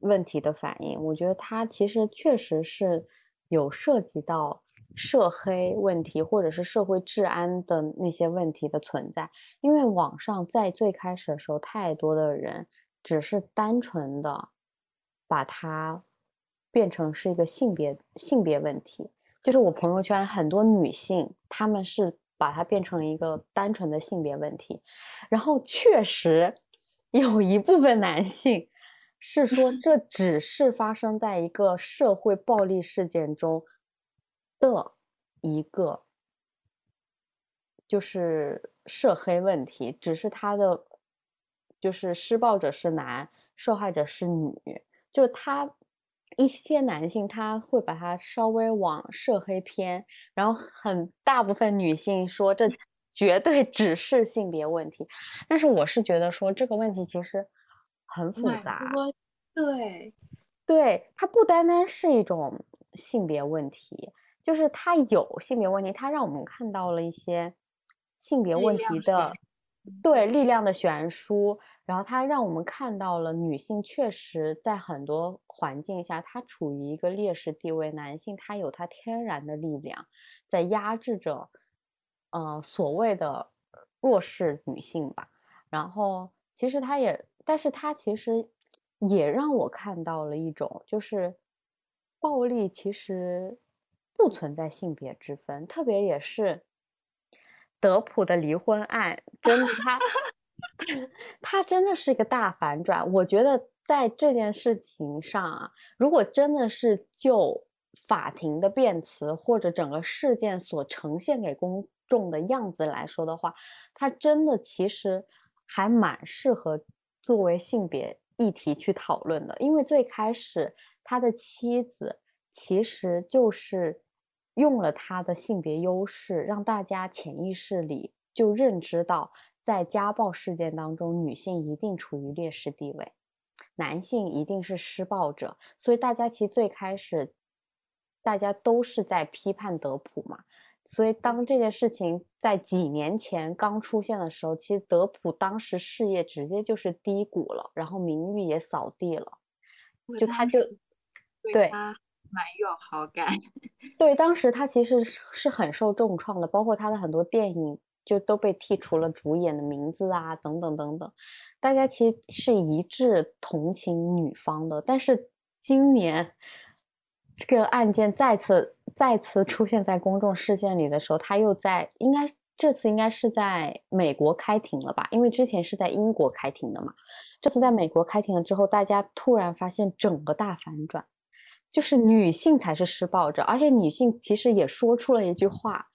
问题的反应，我觉得它其实确实是有涉及到。涉黑问题，或者是社会治安的那些问题的存在，因为网上在最开始的时候，太多的人只是单纯的把它变成是一个性别性别问题，就是我朋友圈很多女性，她们是把它变成一个单纯的性别问题，然后确实有一部分男性是说 [laughs] 这只是发生在一个社会暴力事件中。的一个就是涉黑问题，只是他的就是施暴者是男，受害者是女，就他一些男性他会把它稍微往涉黑偏，然后很大部分女性说这绝对只是性别问题，但是我是觉得说这个问题其实很复杂，对，对，它不单单是一种性别问题。就是它有性别问题，它让我们看到了一些性别问题的对力量的悬殊，然后它让我们看到了女性确实在很多环境下，她处于一个劣势地位，男性他有他天然的力量在压制着，呃，所谓的弱势女性吧。然后其实他也，但是他其实也让我看到了一种，就是暴力其实。不存在性别之分，特别也是德普的离婚案，真的，他他真的是一个大反转。我觉得在这件事情上啊，如果真的是就法庭的辩词或者整个事件所呈现给公众的样子来说的话，他真的其实还蛮适合作为性别议题去讨论的，因为最开始他的妻子其实就是用了他的性别优势，让大家潜意识里就认知到，在家暴事件当中，女性一定处于劣势地位，男性一定是施暴者，所以大家其实最开始大家都是在批判德普嘛。所以，当这件事情在几年前刚出现的时候，其实德普当时事业直接就是低谷了，然后名誉也扫地了。就他就对他蛮有好感。[laughs] 对，当时他其实是是很受重创的，包括他的很多电影就都被剔除了主演的名字啊，等等等等。大家其实是一致同情女方的，但是今年。这个案件再次再次出现在公众视线里的时候，他又在应该这次应该是在美国开庭了吧？因为之前是在英国开庭的嘛。这次在美国开庭了之后，大家突然发现整个大反转，就是女性才是施暴者，而且女性其实也说出了一句话，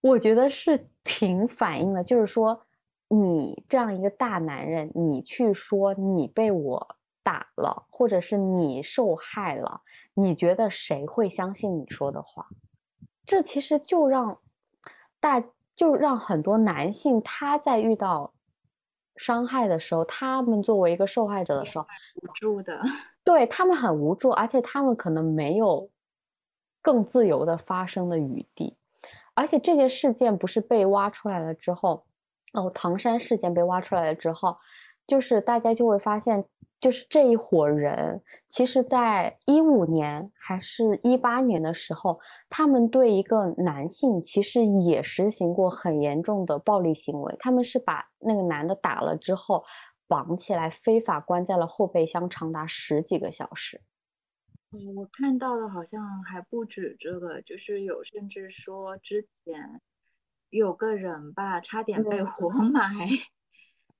我觉得是挺反映的，就是说你这样一个大男人，你去说你被我。打了，或者是你受害了，你觉得谁会相信你说的话？这其实就让大，就让很多男性他在遇到伤害的时候，他们作为一个受害者的时候，无助的，[laughs] 对他们很无助，而且他们可能没有更自由的发声的余地。而且这件事件不是被挖出来了之后，哦，唐山事件被挖出来了之后，就是大家就会发现。就是这一伙人，其实，在一五年还是一八年的时候，他们对一个男性其实也实行过很严重的暴力行为。他们是把那个男的打了之后，绑起来非法关在了后备箱，长达十几个小时。嗯我看到的好像还不止这个，就是有甚至说之前有个人吧，差点被活埋。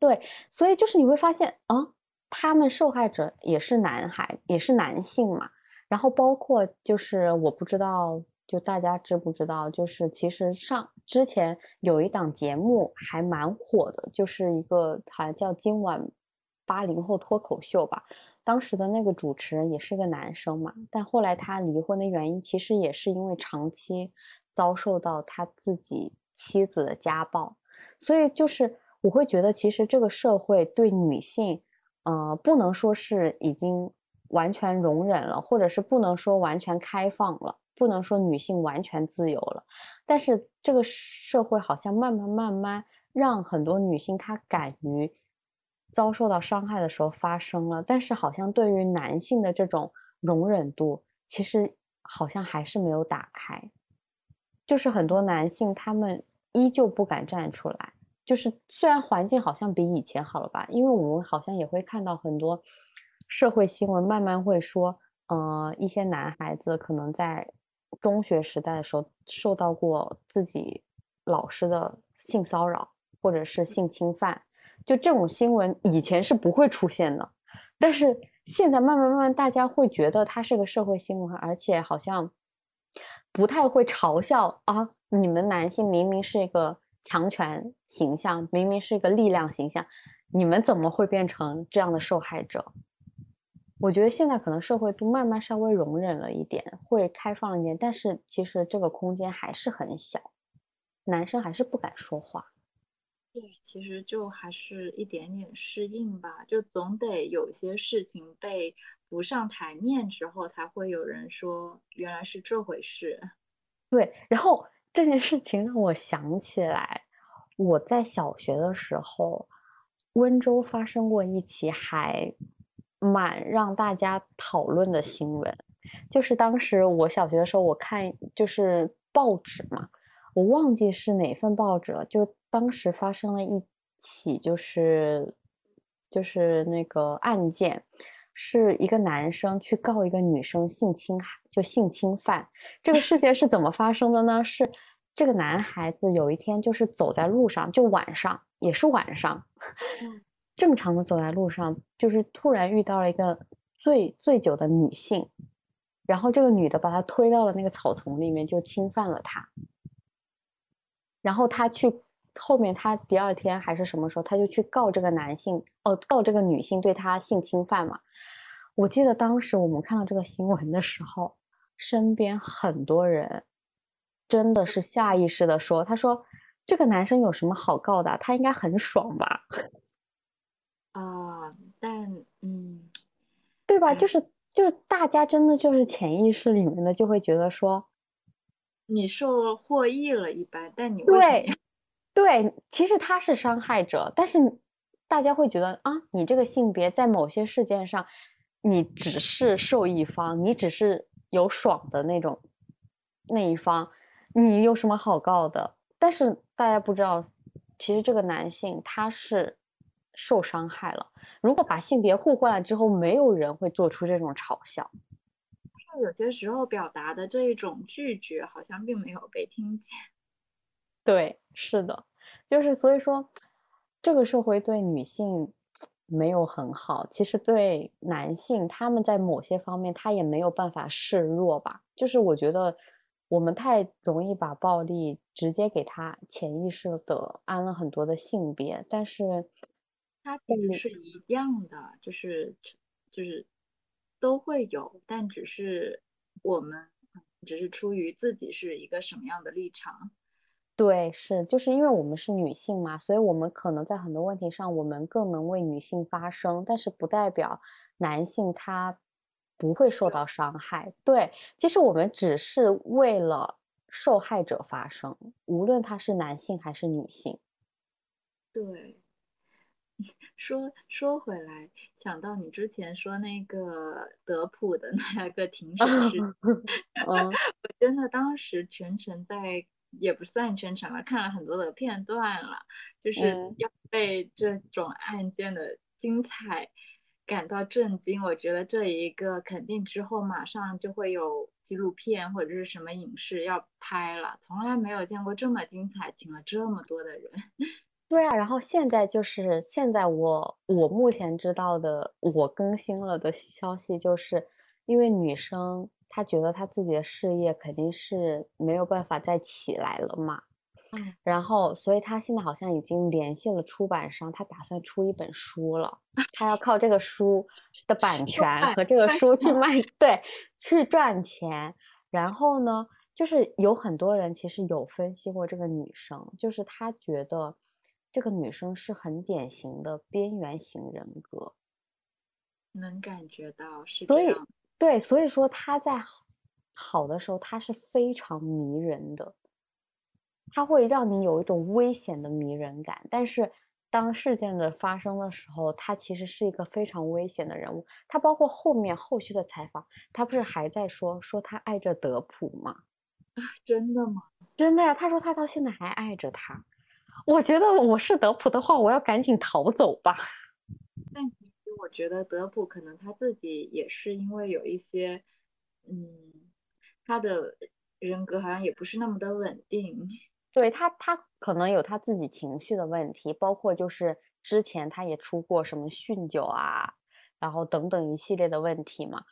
对，所以就是你会发现啊。他们受害者也是男孩，也是男性嘛。然后包括就是我不知道，就大家知不知道？就是其实上之前有一档节目还蛮火的，就是一个好像叫《今晚八零后脱口秀》吧。当时的那个主持人也是个男生嘛，但后来他离婚的原因其实也是因为长期遭受到他自己妻子的家暴。所以就是我会觉得，其实这个社会对女性。呃，不能说是已经完全容忍了，或者是不能说完全开放了，不能说女性完全自由了。但是这个社会好像慢慢慢慢让很多女性她敢于遭受到伤害的时候发生了，但是好像对于男性的这种容忍度，其实好像还是没有打开，就是很多男性他们依旧不敢站出来。就是虽然环境好像比以前好了吧，因为我们好像也会看到很多社会新闻，慢慢会说，呃，一些男孩子可能在中学时代的时候受到过自己老师的性骚扰或者是性侵犯，就这种新闻以前是不会出现的，但是现在慢慢慢慢大家会觉得它是个社会新闻，而且好像不太会嘲笑啊，你们男性明明是一个。强权形象明明是一个力量形象，你们怎么会变成这样的受害者？我觉得现在可能社会都慢慢稍微容忍了一点，会开放一点，但是其实这个空间还是很小，男生还是不敢说话。对，其实就还是一点点适应吧，就总得有些事情被浮上台面之后，才会有人说原来是这回事。对，然后。这件事情让我想起来，我在小学的时候，温州发生过一起还蛮让大家讨论的新闻。就是当时我小学的时候，我看就是报纸嘛，我忘记是哪份报纸了。就当时发生了一起，就是就是那个案件。是一个男生去告一个女生性侵害，就性侵犯。这个事件是怎么发生的呢？是这个男孩子有一天就是走在路上，就晚上，也是晚上，[laughs] 正常的走在路上，就是突然遇到了一个醉醉酒的女性，然后这个女的把他推到了那个草丛里面，就侵犯了他。然后他去后面他第二天还是什么时候，他就去告这个男性，哦，告这个女性对他性侵犯嘛。我记得当时我们看到这个新闻的时候，身边很多人真的是下意识的说：“他说这个男生有什么好告的？他应该很爽吧？”啊，但嗯，对吧？就是就是大家真的就是潜意识里面的就会觉得说，你受获益了一般，但你对对，其实他是伤害者，但是大家会觉得啊，你这个性别在某些事件上。你只是受益方，你只是有爽的那种那一方，你有什么好告的？但是大家不知道，其实这个男性他是受伤害了。如果把性别互换了之后，没有人会做出这种嘲笑。有些时候表达的这一种拒绝，好像并没有被听见。对，是的，就是所以说，这个社会对女性。没有很好，其实对男性，他们在某些方面他也没有办法示弱吧。就是我觉得我们太容易把暴力直接给他潜意识的安了很多的性别，但是它其实是一样的，就是就是都会有，但只是我们只是出于自己是一个什么样的立场。对，是，就是因为我们是女性嘛，所以我们可能在很多问题上，我们更能为女性发声，但是不代表男性他不会受到伤害。对，其实我们只是为了受害者发声，无论他是男性还是女性。对，[laughs] 说说回来，想到你之前说那个德普的那个庭审事 [laughs] [laughs] 我真的当时全程在。也不算全程了，看了很多的片段了，就是要被这种案件的精彩感到震惊。我觉得这一个肯定之后马上就会有纪录片或者是什么影视要拍了，从来没有见过这么精彩，请了这么多的人。[laughs] 对啊，然后现在就是现在我我目前知道的，我更新了的消息就是，因为女生。他觉得他自己的事业肯定是没有办法再起来了嘛，嗯，然后所以他现在好像已经联系了出版商，他打算出一本书了，[laughs] 他要靠这个书的版权和这个书去卖，[laughs] 对，去赚钱。然后呢，就是有很多人其实有分析过这个女生，就是他觉得这个女生是很典型的边缘型人格，能感觉到是所以。对，所以说他在好的时候，他是非常迷人的，他会让你有一种危险的迷人感。但是当事件的发生的时候，他其实是一个非常危险的人物。他包括后面后续的采访，他不是还在说说他爱着德普吗？啊，[laughs] 真的吗？真的呀，他说他到现在还爱着他。我觉得我是德普的话，我要赶紧逃走吧。[laughs] 但。我觉得德普可能他自己也是因为有一些，嗯，他的人格好像也不是那么的稳定。对他，他可能有他自己情绪的问题，包括就是之前他也出过什么酗酒啊，然后等等一系列的问题嘛。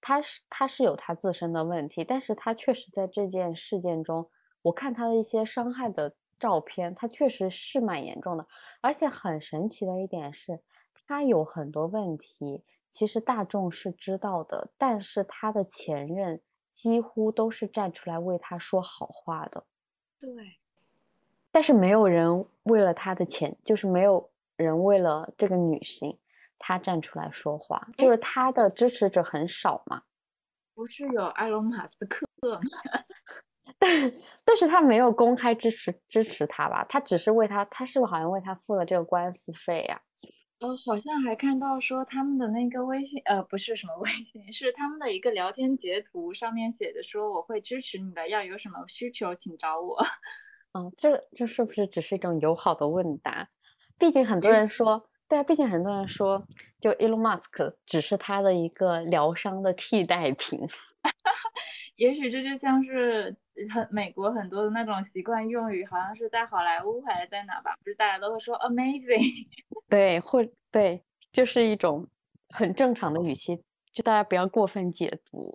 他是他是有他自身的问题，但是他确实在这件事件中，我看他的一些伤害的照片，他确实是蛮严重的，而且很神奇的一点是。他有很多问题，其实大众是知道的，但是他的前任几乎都是站出来为他说好话的。对，但是没有人为了他的前，就是没有人为了这个女性，他站出来说话，就是他的支持者很少嘛。不是有埃隆·马斯克吗？但但是他没有公开支持支持他吧？他只是为他，他是不是好像为他付了这个官司费呀？呃，好像还看到说他们的那个微信，呃，不是什么 [laughs] 微信，是他们的一个聊天截图，上面写的说我会支持你的，要有什么需求请找我。嗯，[laughs] 这这是不是只是一种友好的问答？毕竟很多人说，对啊，毕竟很多人说，就 Elon Musk 只是他的一个疗伤的替代品。也许这就像是很美国很多的那种习惯用语，好像是在好莱坞还是在哪吧？不是大家都会说 amazing，[laughs] 对，或对，就是一种很正常的语气，就大家不要过分解读。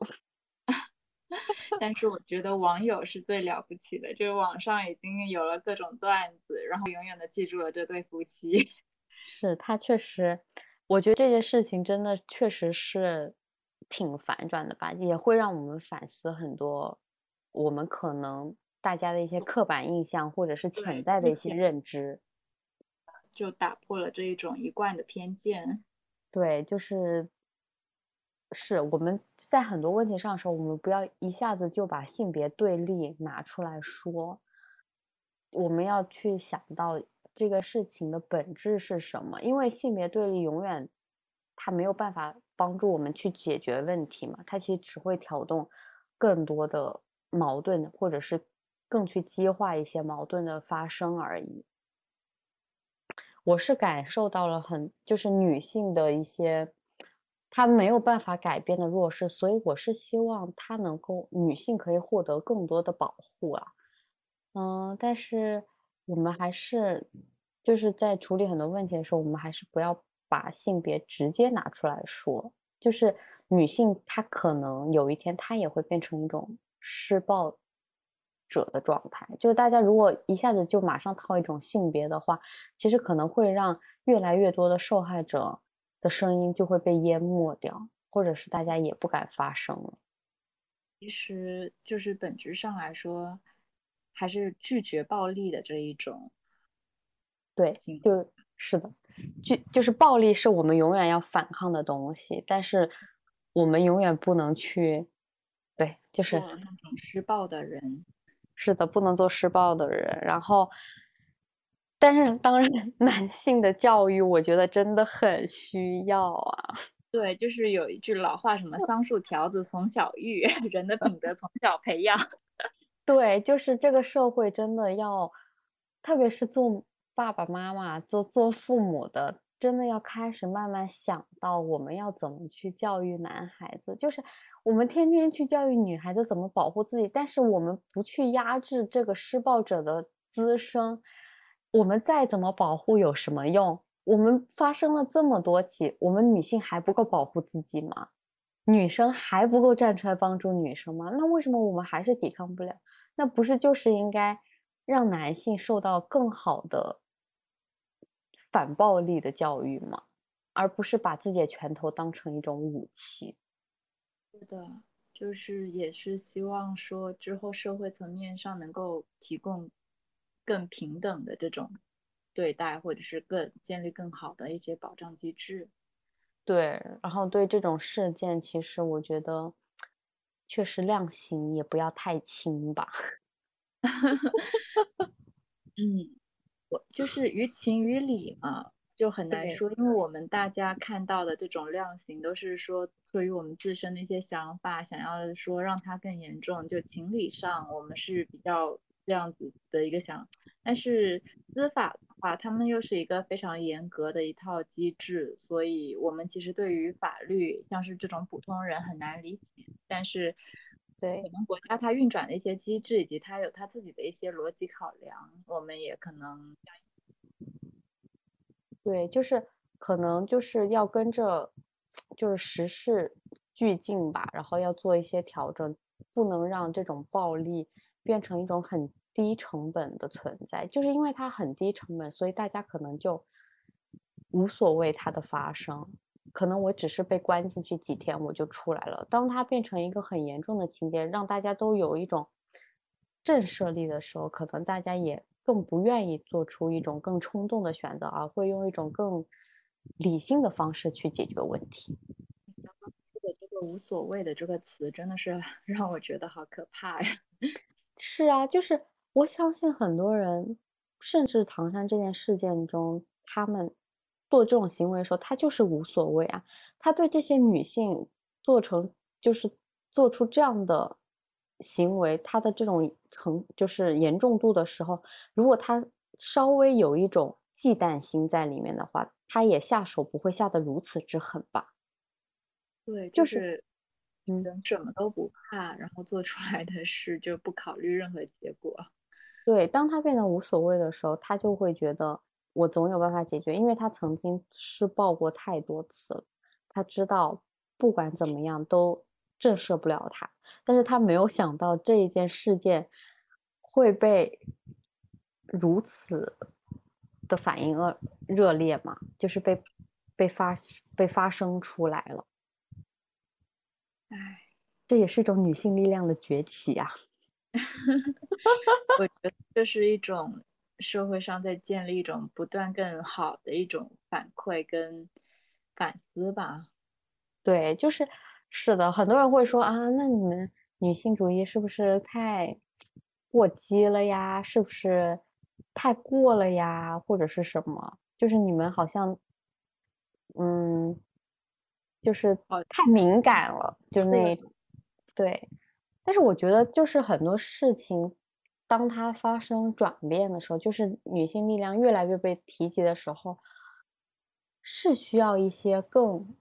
[laughs] 但是我觉得网友是最了不起的，就是网上已经有了各种段子，然后永远的记住了这对夫妻。[laughs] 是他确实，我觉得这件事情真的确实是挺反转的吧，也会让我们反思很多我们可能大家的一些刻板印象或者是潜在的一些认知，就打破了这一种一贯的偏见。对，就是是我们在很多问题上的时候，我们不要一下子就把性别对立拿出来说，我们要去想到这个事情的本质是什么，因为性别对立永远它没有办法帮助我们去解决问题嘛，它其实只会挑动更多的矛盾，或者是更去激化一些矛盾的发生而已。我是感受到了很，就是女性的一些，她没有办法改变的弱势，所以我是希望她能够，女性可以获得更多的保护啊，嗯，但是我们还是就是在处理很多问题的时候，我们还是不要把性别直接拿出来说，就是女性她可能有一天她也会变成一种施暴。者的状态，就是大家如果一下子就马上套一种性别的话，其实可能会让越来越多的受害者的声音就会被淹没掉，或者是大家也不敢发声了。其实就是本质上来说，还是拒绝暴力的这一种。对，就是的，就就是暴力是我们永远要反抗的东西，但是我们永远不能去，对，就是那种施暴的人。是的，不能做施暴的人。然后，但是当然，[laughs] 男性的教育，我觉得真的很需要啊。对，就是有一句老话，什么“桑树条子从小育，[laughs] 人的品德从小培养”。对，就是这个社会真的要，特别是做爸爸妈妈、做做父母的。真的要开始慢慢想到我们要怎么去教育男孩子，就是我们天天去教育女孩子怎么保护自己，但是我们不去压制这个施暴者的滋生，我们再怎么保护有什么用？我们发生了这么多起，我们女性还不够保护自己吗？女生还不够站出来帮助女生吗？那为什么我们还是抵抗不了？那不是就是应该让男性受到更好的？反暴力的教育嘛，而不是把自己的拳头当成一种武器。是的，就是也是希望说之后社会层面上能够提供更平等的这种对待，或者是更建立更好的一些保障机制。对，然后对这种事件，其实我觉得确实量刑也不要太轻吧。[laughs] [laughs] 嗯。我就是于情于理嘛，就很难说，因为我们大家看到的这种量刑，都是说出于我们自身的一些想法，想要说让它更严重。就情理上，我们是比较这样子的一个想，但是司法的话，他们又是一个非常严格的一套机制，所以我们其实对于法律，像是这种普通人很难理解，但是。对，可能国家它运转的一些机制，以及它有它自己的一些逻辑考量，我们也可能，对，就是可能就是要跟着，就是时事俱进吧，然后要做一些调整，不能让这种暴力变成一种很低成本的存在，就是因为它很低成本，所以大家可能就无所谓它的发生。可能我只是被关进去几天，我就出来了。当它变成一个很严重的情节，让大家都有一种震慑力的时候，可能大家也更不愿意做出一种更冲动的选择，而会用一种更理性的方式去解决问题。刚刚说的这个“无所谓”的这个词，真的是 [laughs] 让我觉得好可怕呀！[laughs] 是啊，就是我相信很多人，甚至唐山这件事件中，他们。做这种行为的时候，他就是无所谓啊。他对这些女性做成就是做出这样的行为，他的这种成就是严重度的时候，如果他稍微有一种忌惮心在里面的话，他也下手不会下得如此之狠吧？对，就是嗯，什么都不怕，然后做出来的事就不考虑任何结果。对，当他变得无所谓的时候，他就会觉得。我总有办法解决，因为他曾经施暴过太多次了，他知道不管怎么样都震慑不了他，但是他没有想到这一件事件会被如此的反应热热烈嘛，就是被被发被发生出来了。唉，这也是一种女性力量的崛起呀。[laughs] 我觉得这是一种社会上在建立一种不断更好的一种反馈跟反思吧。对，就是是的，很多人会说啊，那你们女性主义是不是太过激了呀？是不是太过了呀？或者是什么？就是你们好像，嗯，就是太敏感了，就那种，对。但是我觉得，就是很多事情，当它发生转变的时候，就是女性力量越来越被提及的时候，是需要一些更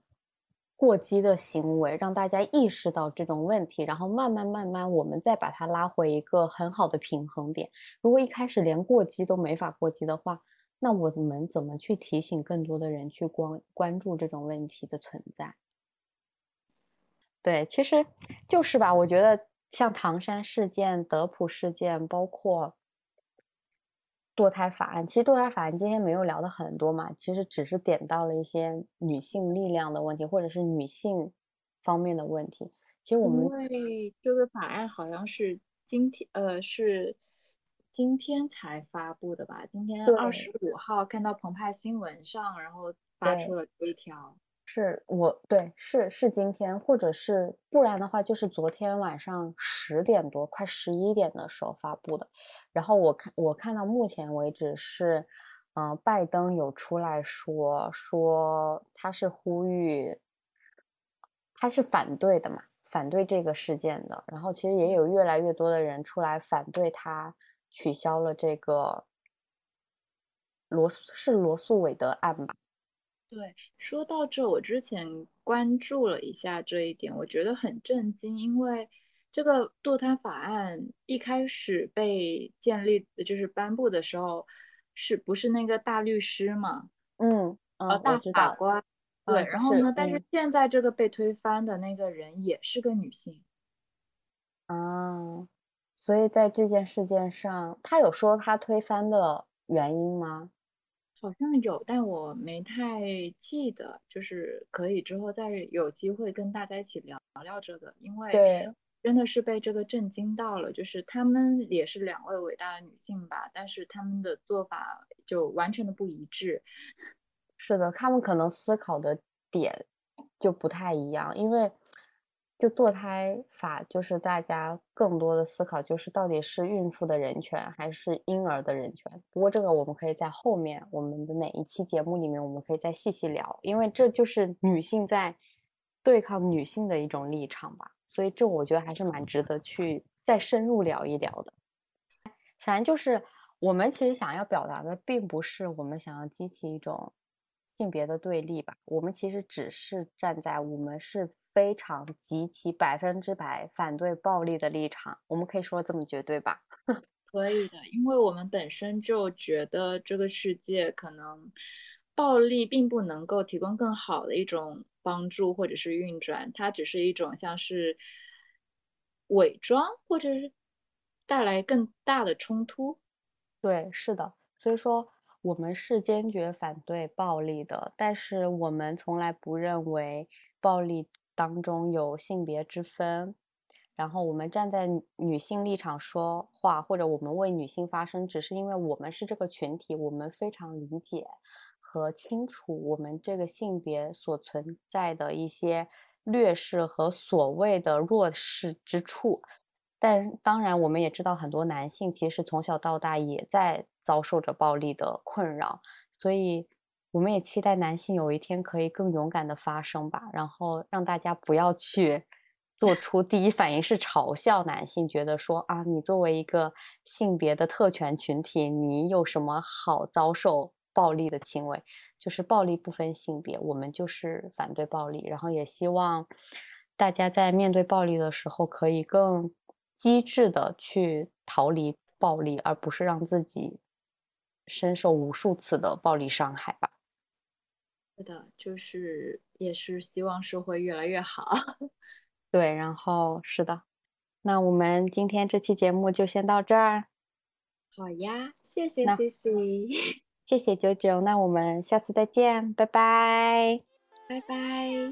过激的行为，让大家意识到这种问题，然后慢慢慢慢，我们再把它拉回一个很好的平衡点。如果一开始连过激都没法过激的话，那我们怎么去提醒更多的人去关关注这种问题的存在？对，其实就是吧，我觉得。像唐山事件、德普事件，包括堕胎法案，其实堕胎法案今天没有聊的很多嘛，其实只是点到了一些女性力量的问题，或者是女性方面的问题。其实我们因为这个法案好像是今天，呃，是今天才发布的吧？今天二十五号看到澎湃新闻上，然后发出了这一条。是我对，是是今天，或者是不然的话，就是昨天晚上十点多，快十一点的时候发布的。然后我看我看到目前为止是，嗯，拜登有出来说说他是呼吁，他是反对的嘛，反对这个事件的。然后其实也有越来越多的人出来反对他取消了这个罗是罗素韦德案吧。对，说到这，我之前关注了一下这一点，我觉得很震惊，因为这个堕胎法案一开始被建立，就是颁布的时候，是不是那个大律师嘛？嗯，呃，大法官。对，然后呢？但是现在这个被推翻的那个人也是个女性。啊，所以在这件事件上，他有说他推翻的原因吗？好像有，但我没太记得，就是可以之后再有机会跟大家一起聊聊这个，因为真的是被这个震惊到了。就是他们也是两位伟大的女性吧，但是他们的做法就完全的不一致。是的，他们可能思考的点就不太一样，因为。就堕胎法，就是大家更多的思考，就是到底是孕妇的人权还是婴儿的人权。不过这个我们可以在后面我们的哪一期节目里面，我们可以再细细聊，因为这就是女性在对抗女性的一种立场吧。所以这我觉得还是蛮值得去再深入聊一聊的。反正就是我们其实想要表达的，并不是我们想要激起一种性别的对立吧，我们其实只是站在我们是。非常极其百分之百反对暴力的立场，我们可以说这么绝对吧？[laughs] 可以的，因为我们本身就觉得这个世界可能暴力并不能够提供更好的一种帮助或者是运转，它只是一种像是伪装或者是带来更大的冲突。对，是的，所以说我们是坚决反对暴力的，但是我们从来不认为暴力。当中有性别之分，然后我们站在女性立场说话，或者我们为女性发声，只是因为我们是这个群体，我们非常理解和清楚我们这个性别所存在的一些劣势和所谓的弱势之处。但当然，我们也知道很多男性其实从小到大也在遭受着暴力的困扰，所以。我们也期待男性有一天可以更勇敢的发声吧，然后让大家不要去 [laughs] 做出第一反应是嘲笑男性，觉得说啊，你作为一个性别的特权群体，你有什么好遭受暴力的行为？就是暴力不分性别，我们就是反对暴力，然后也希望大家在面对暴力的时候，可以更机智的去逃离暴力，而不是让自己深受无数次的暴力伤害吧。是的，就是也是希望社会越来越好。[laughs] 对，然后是的，那我们今天这期节目就先到这儿。好呀，谢谢那 C C，[laughs] 谢谢九九，那我们下次再见，拜拜。拜拜。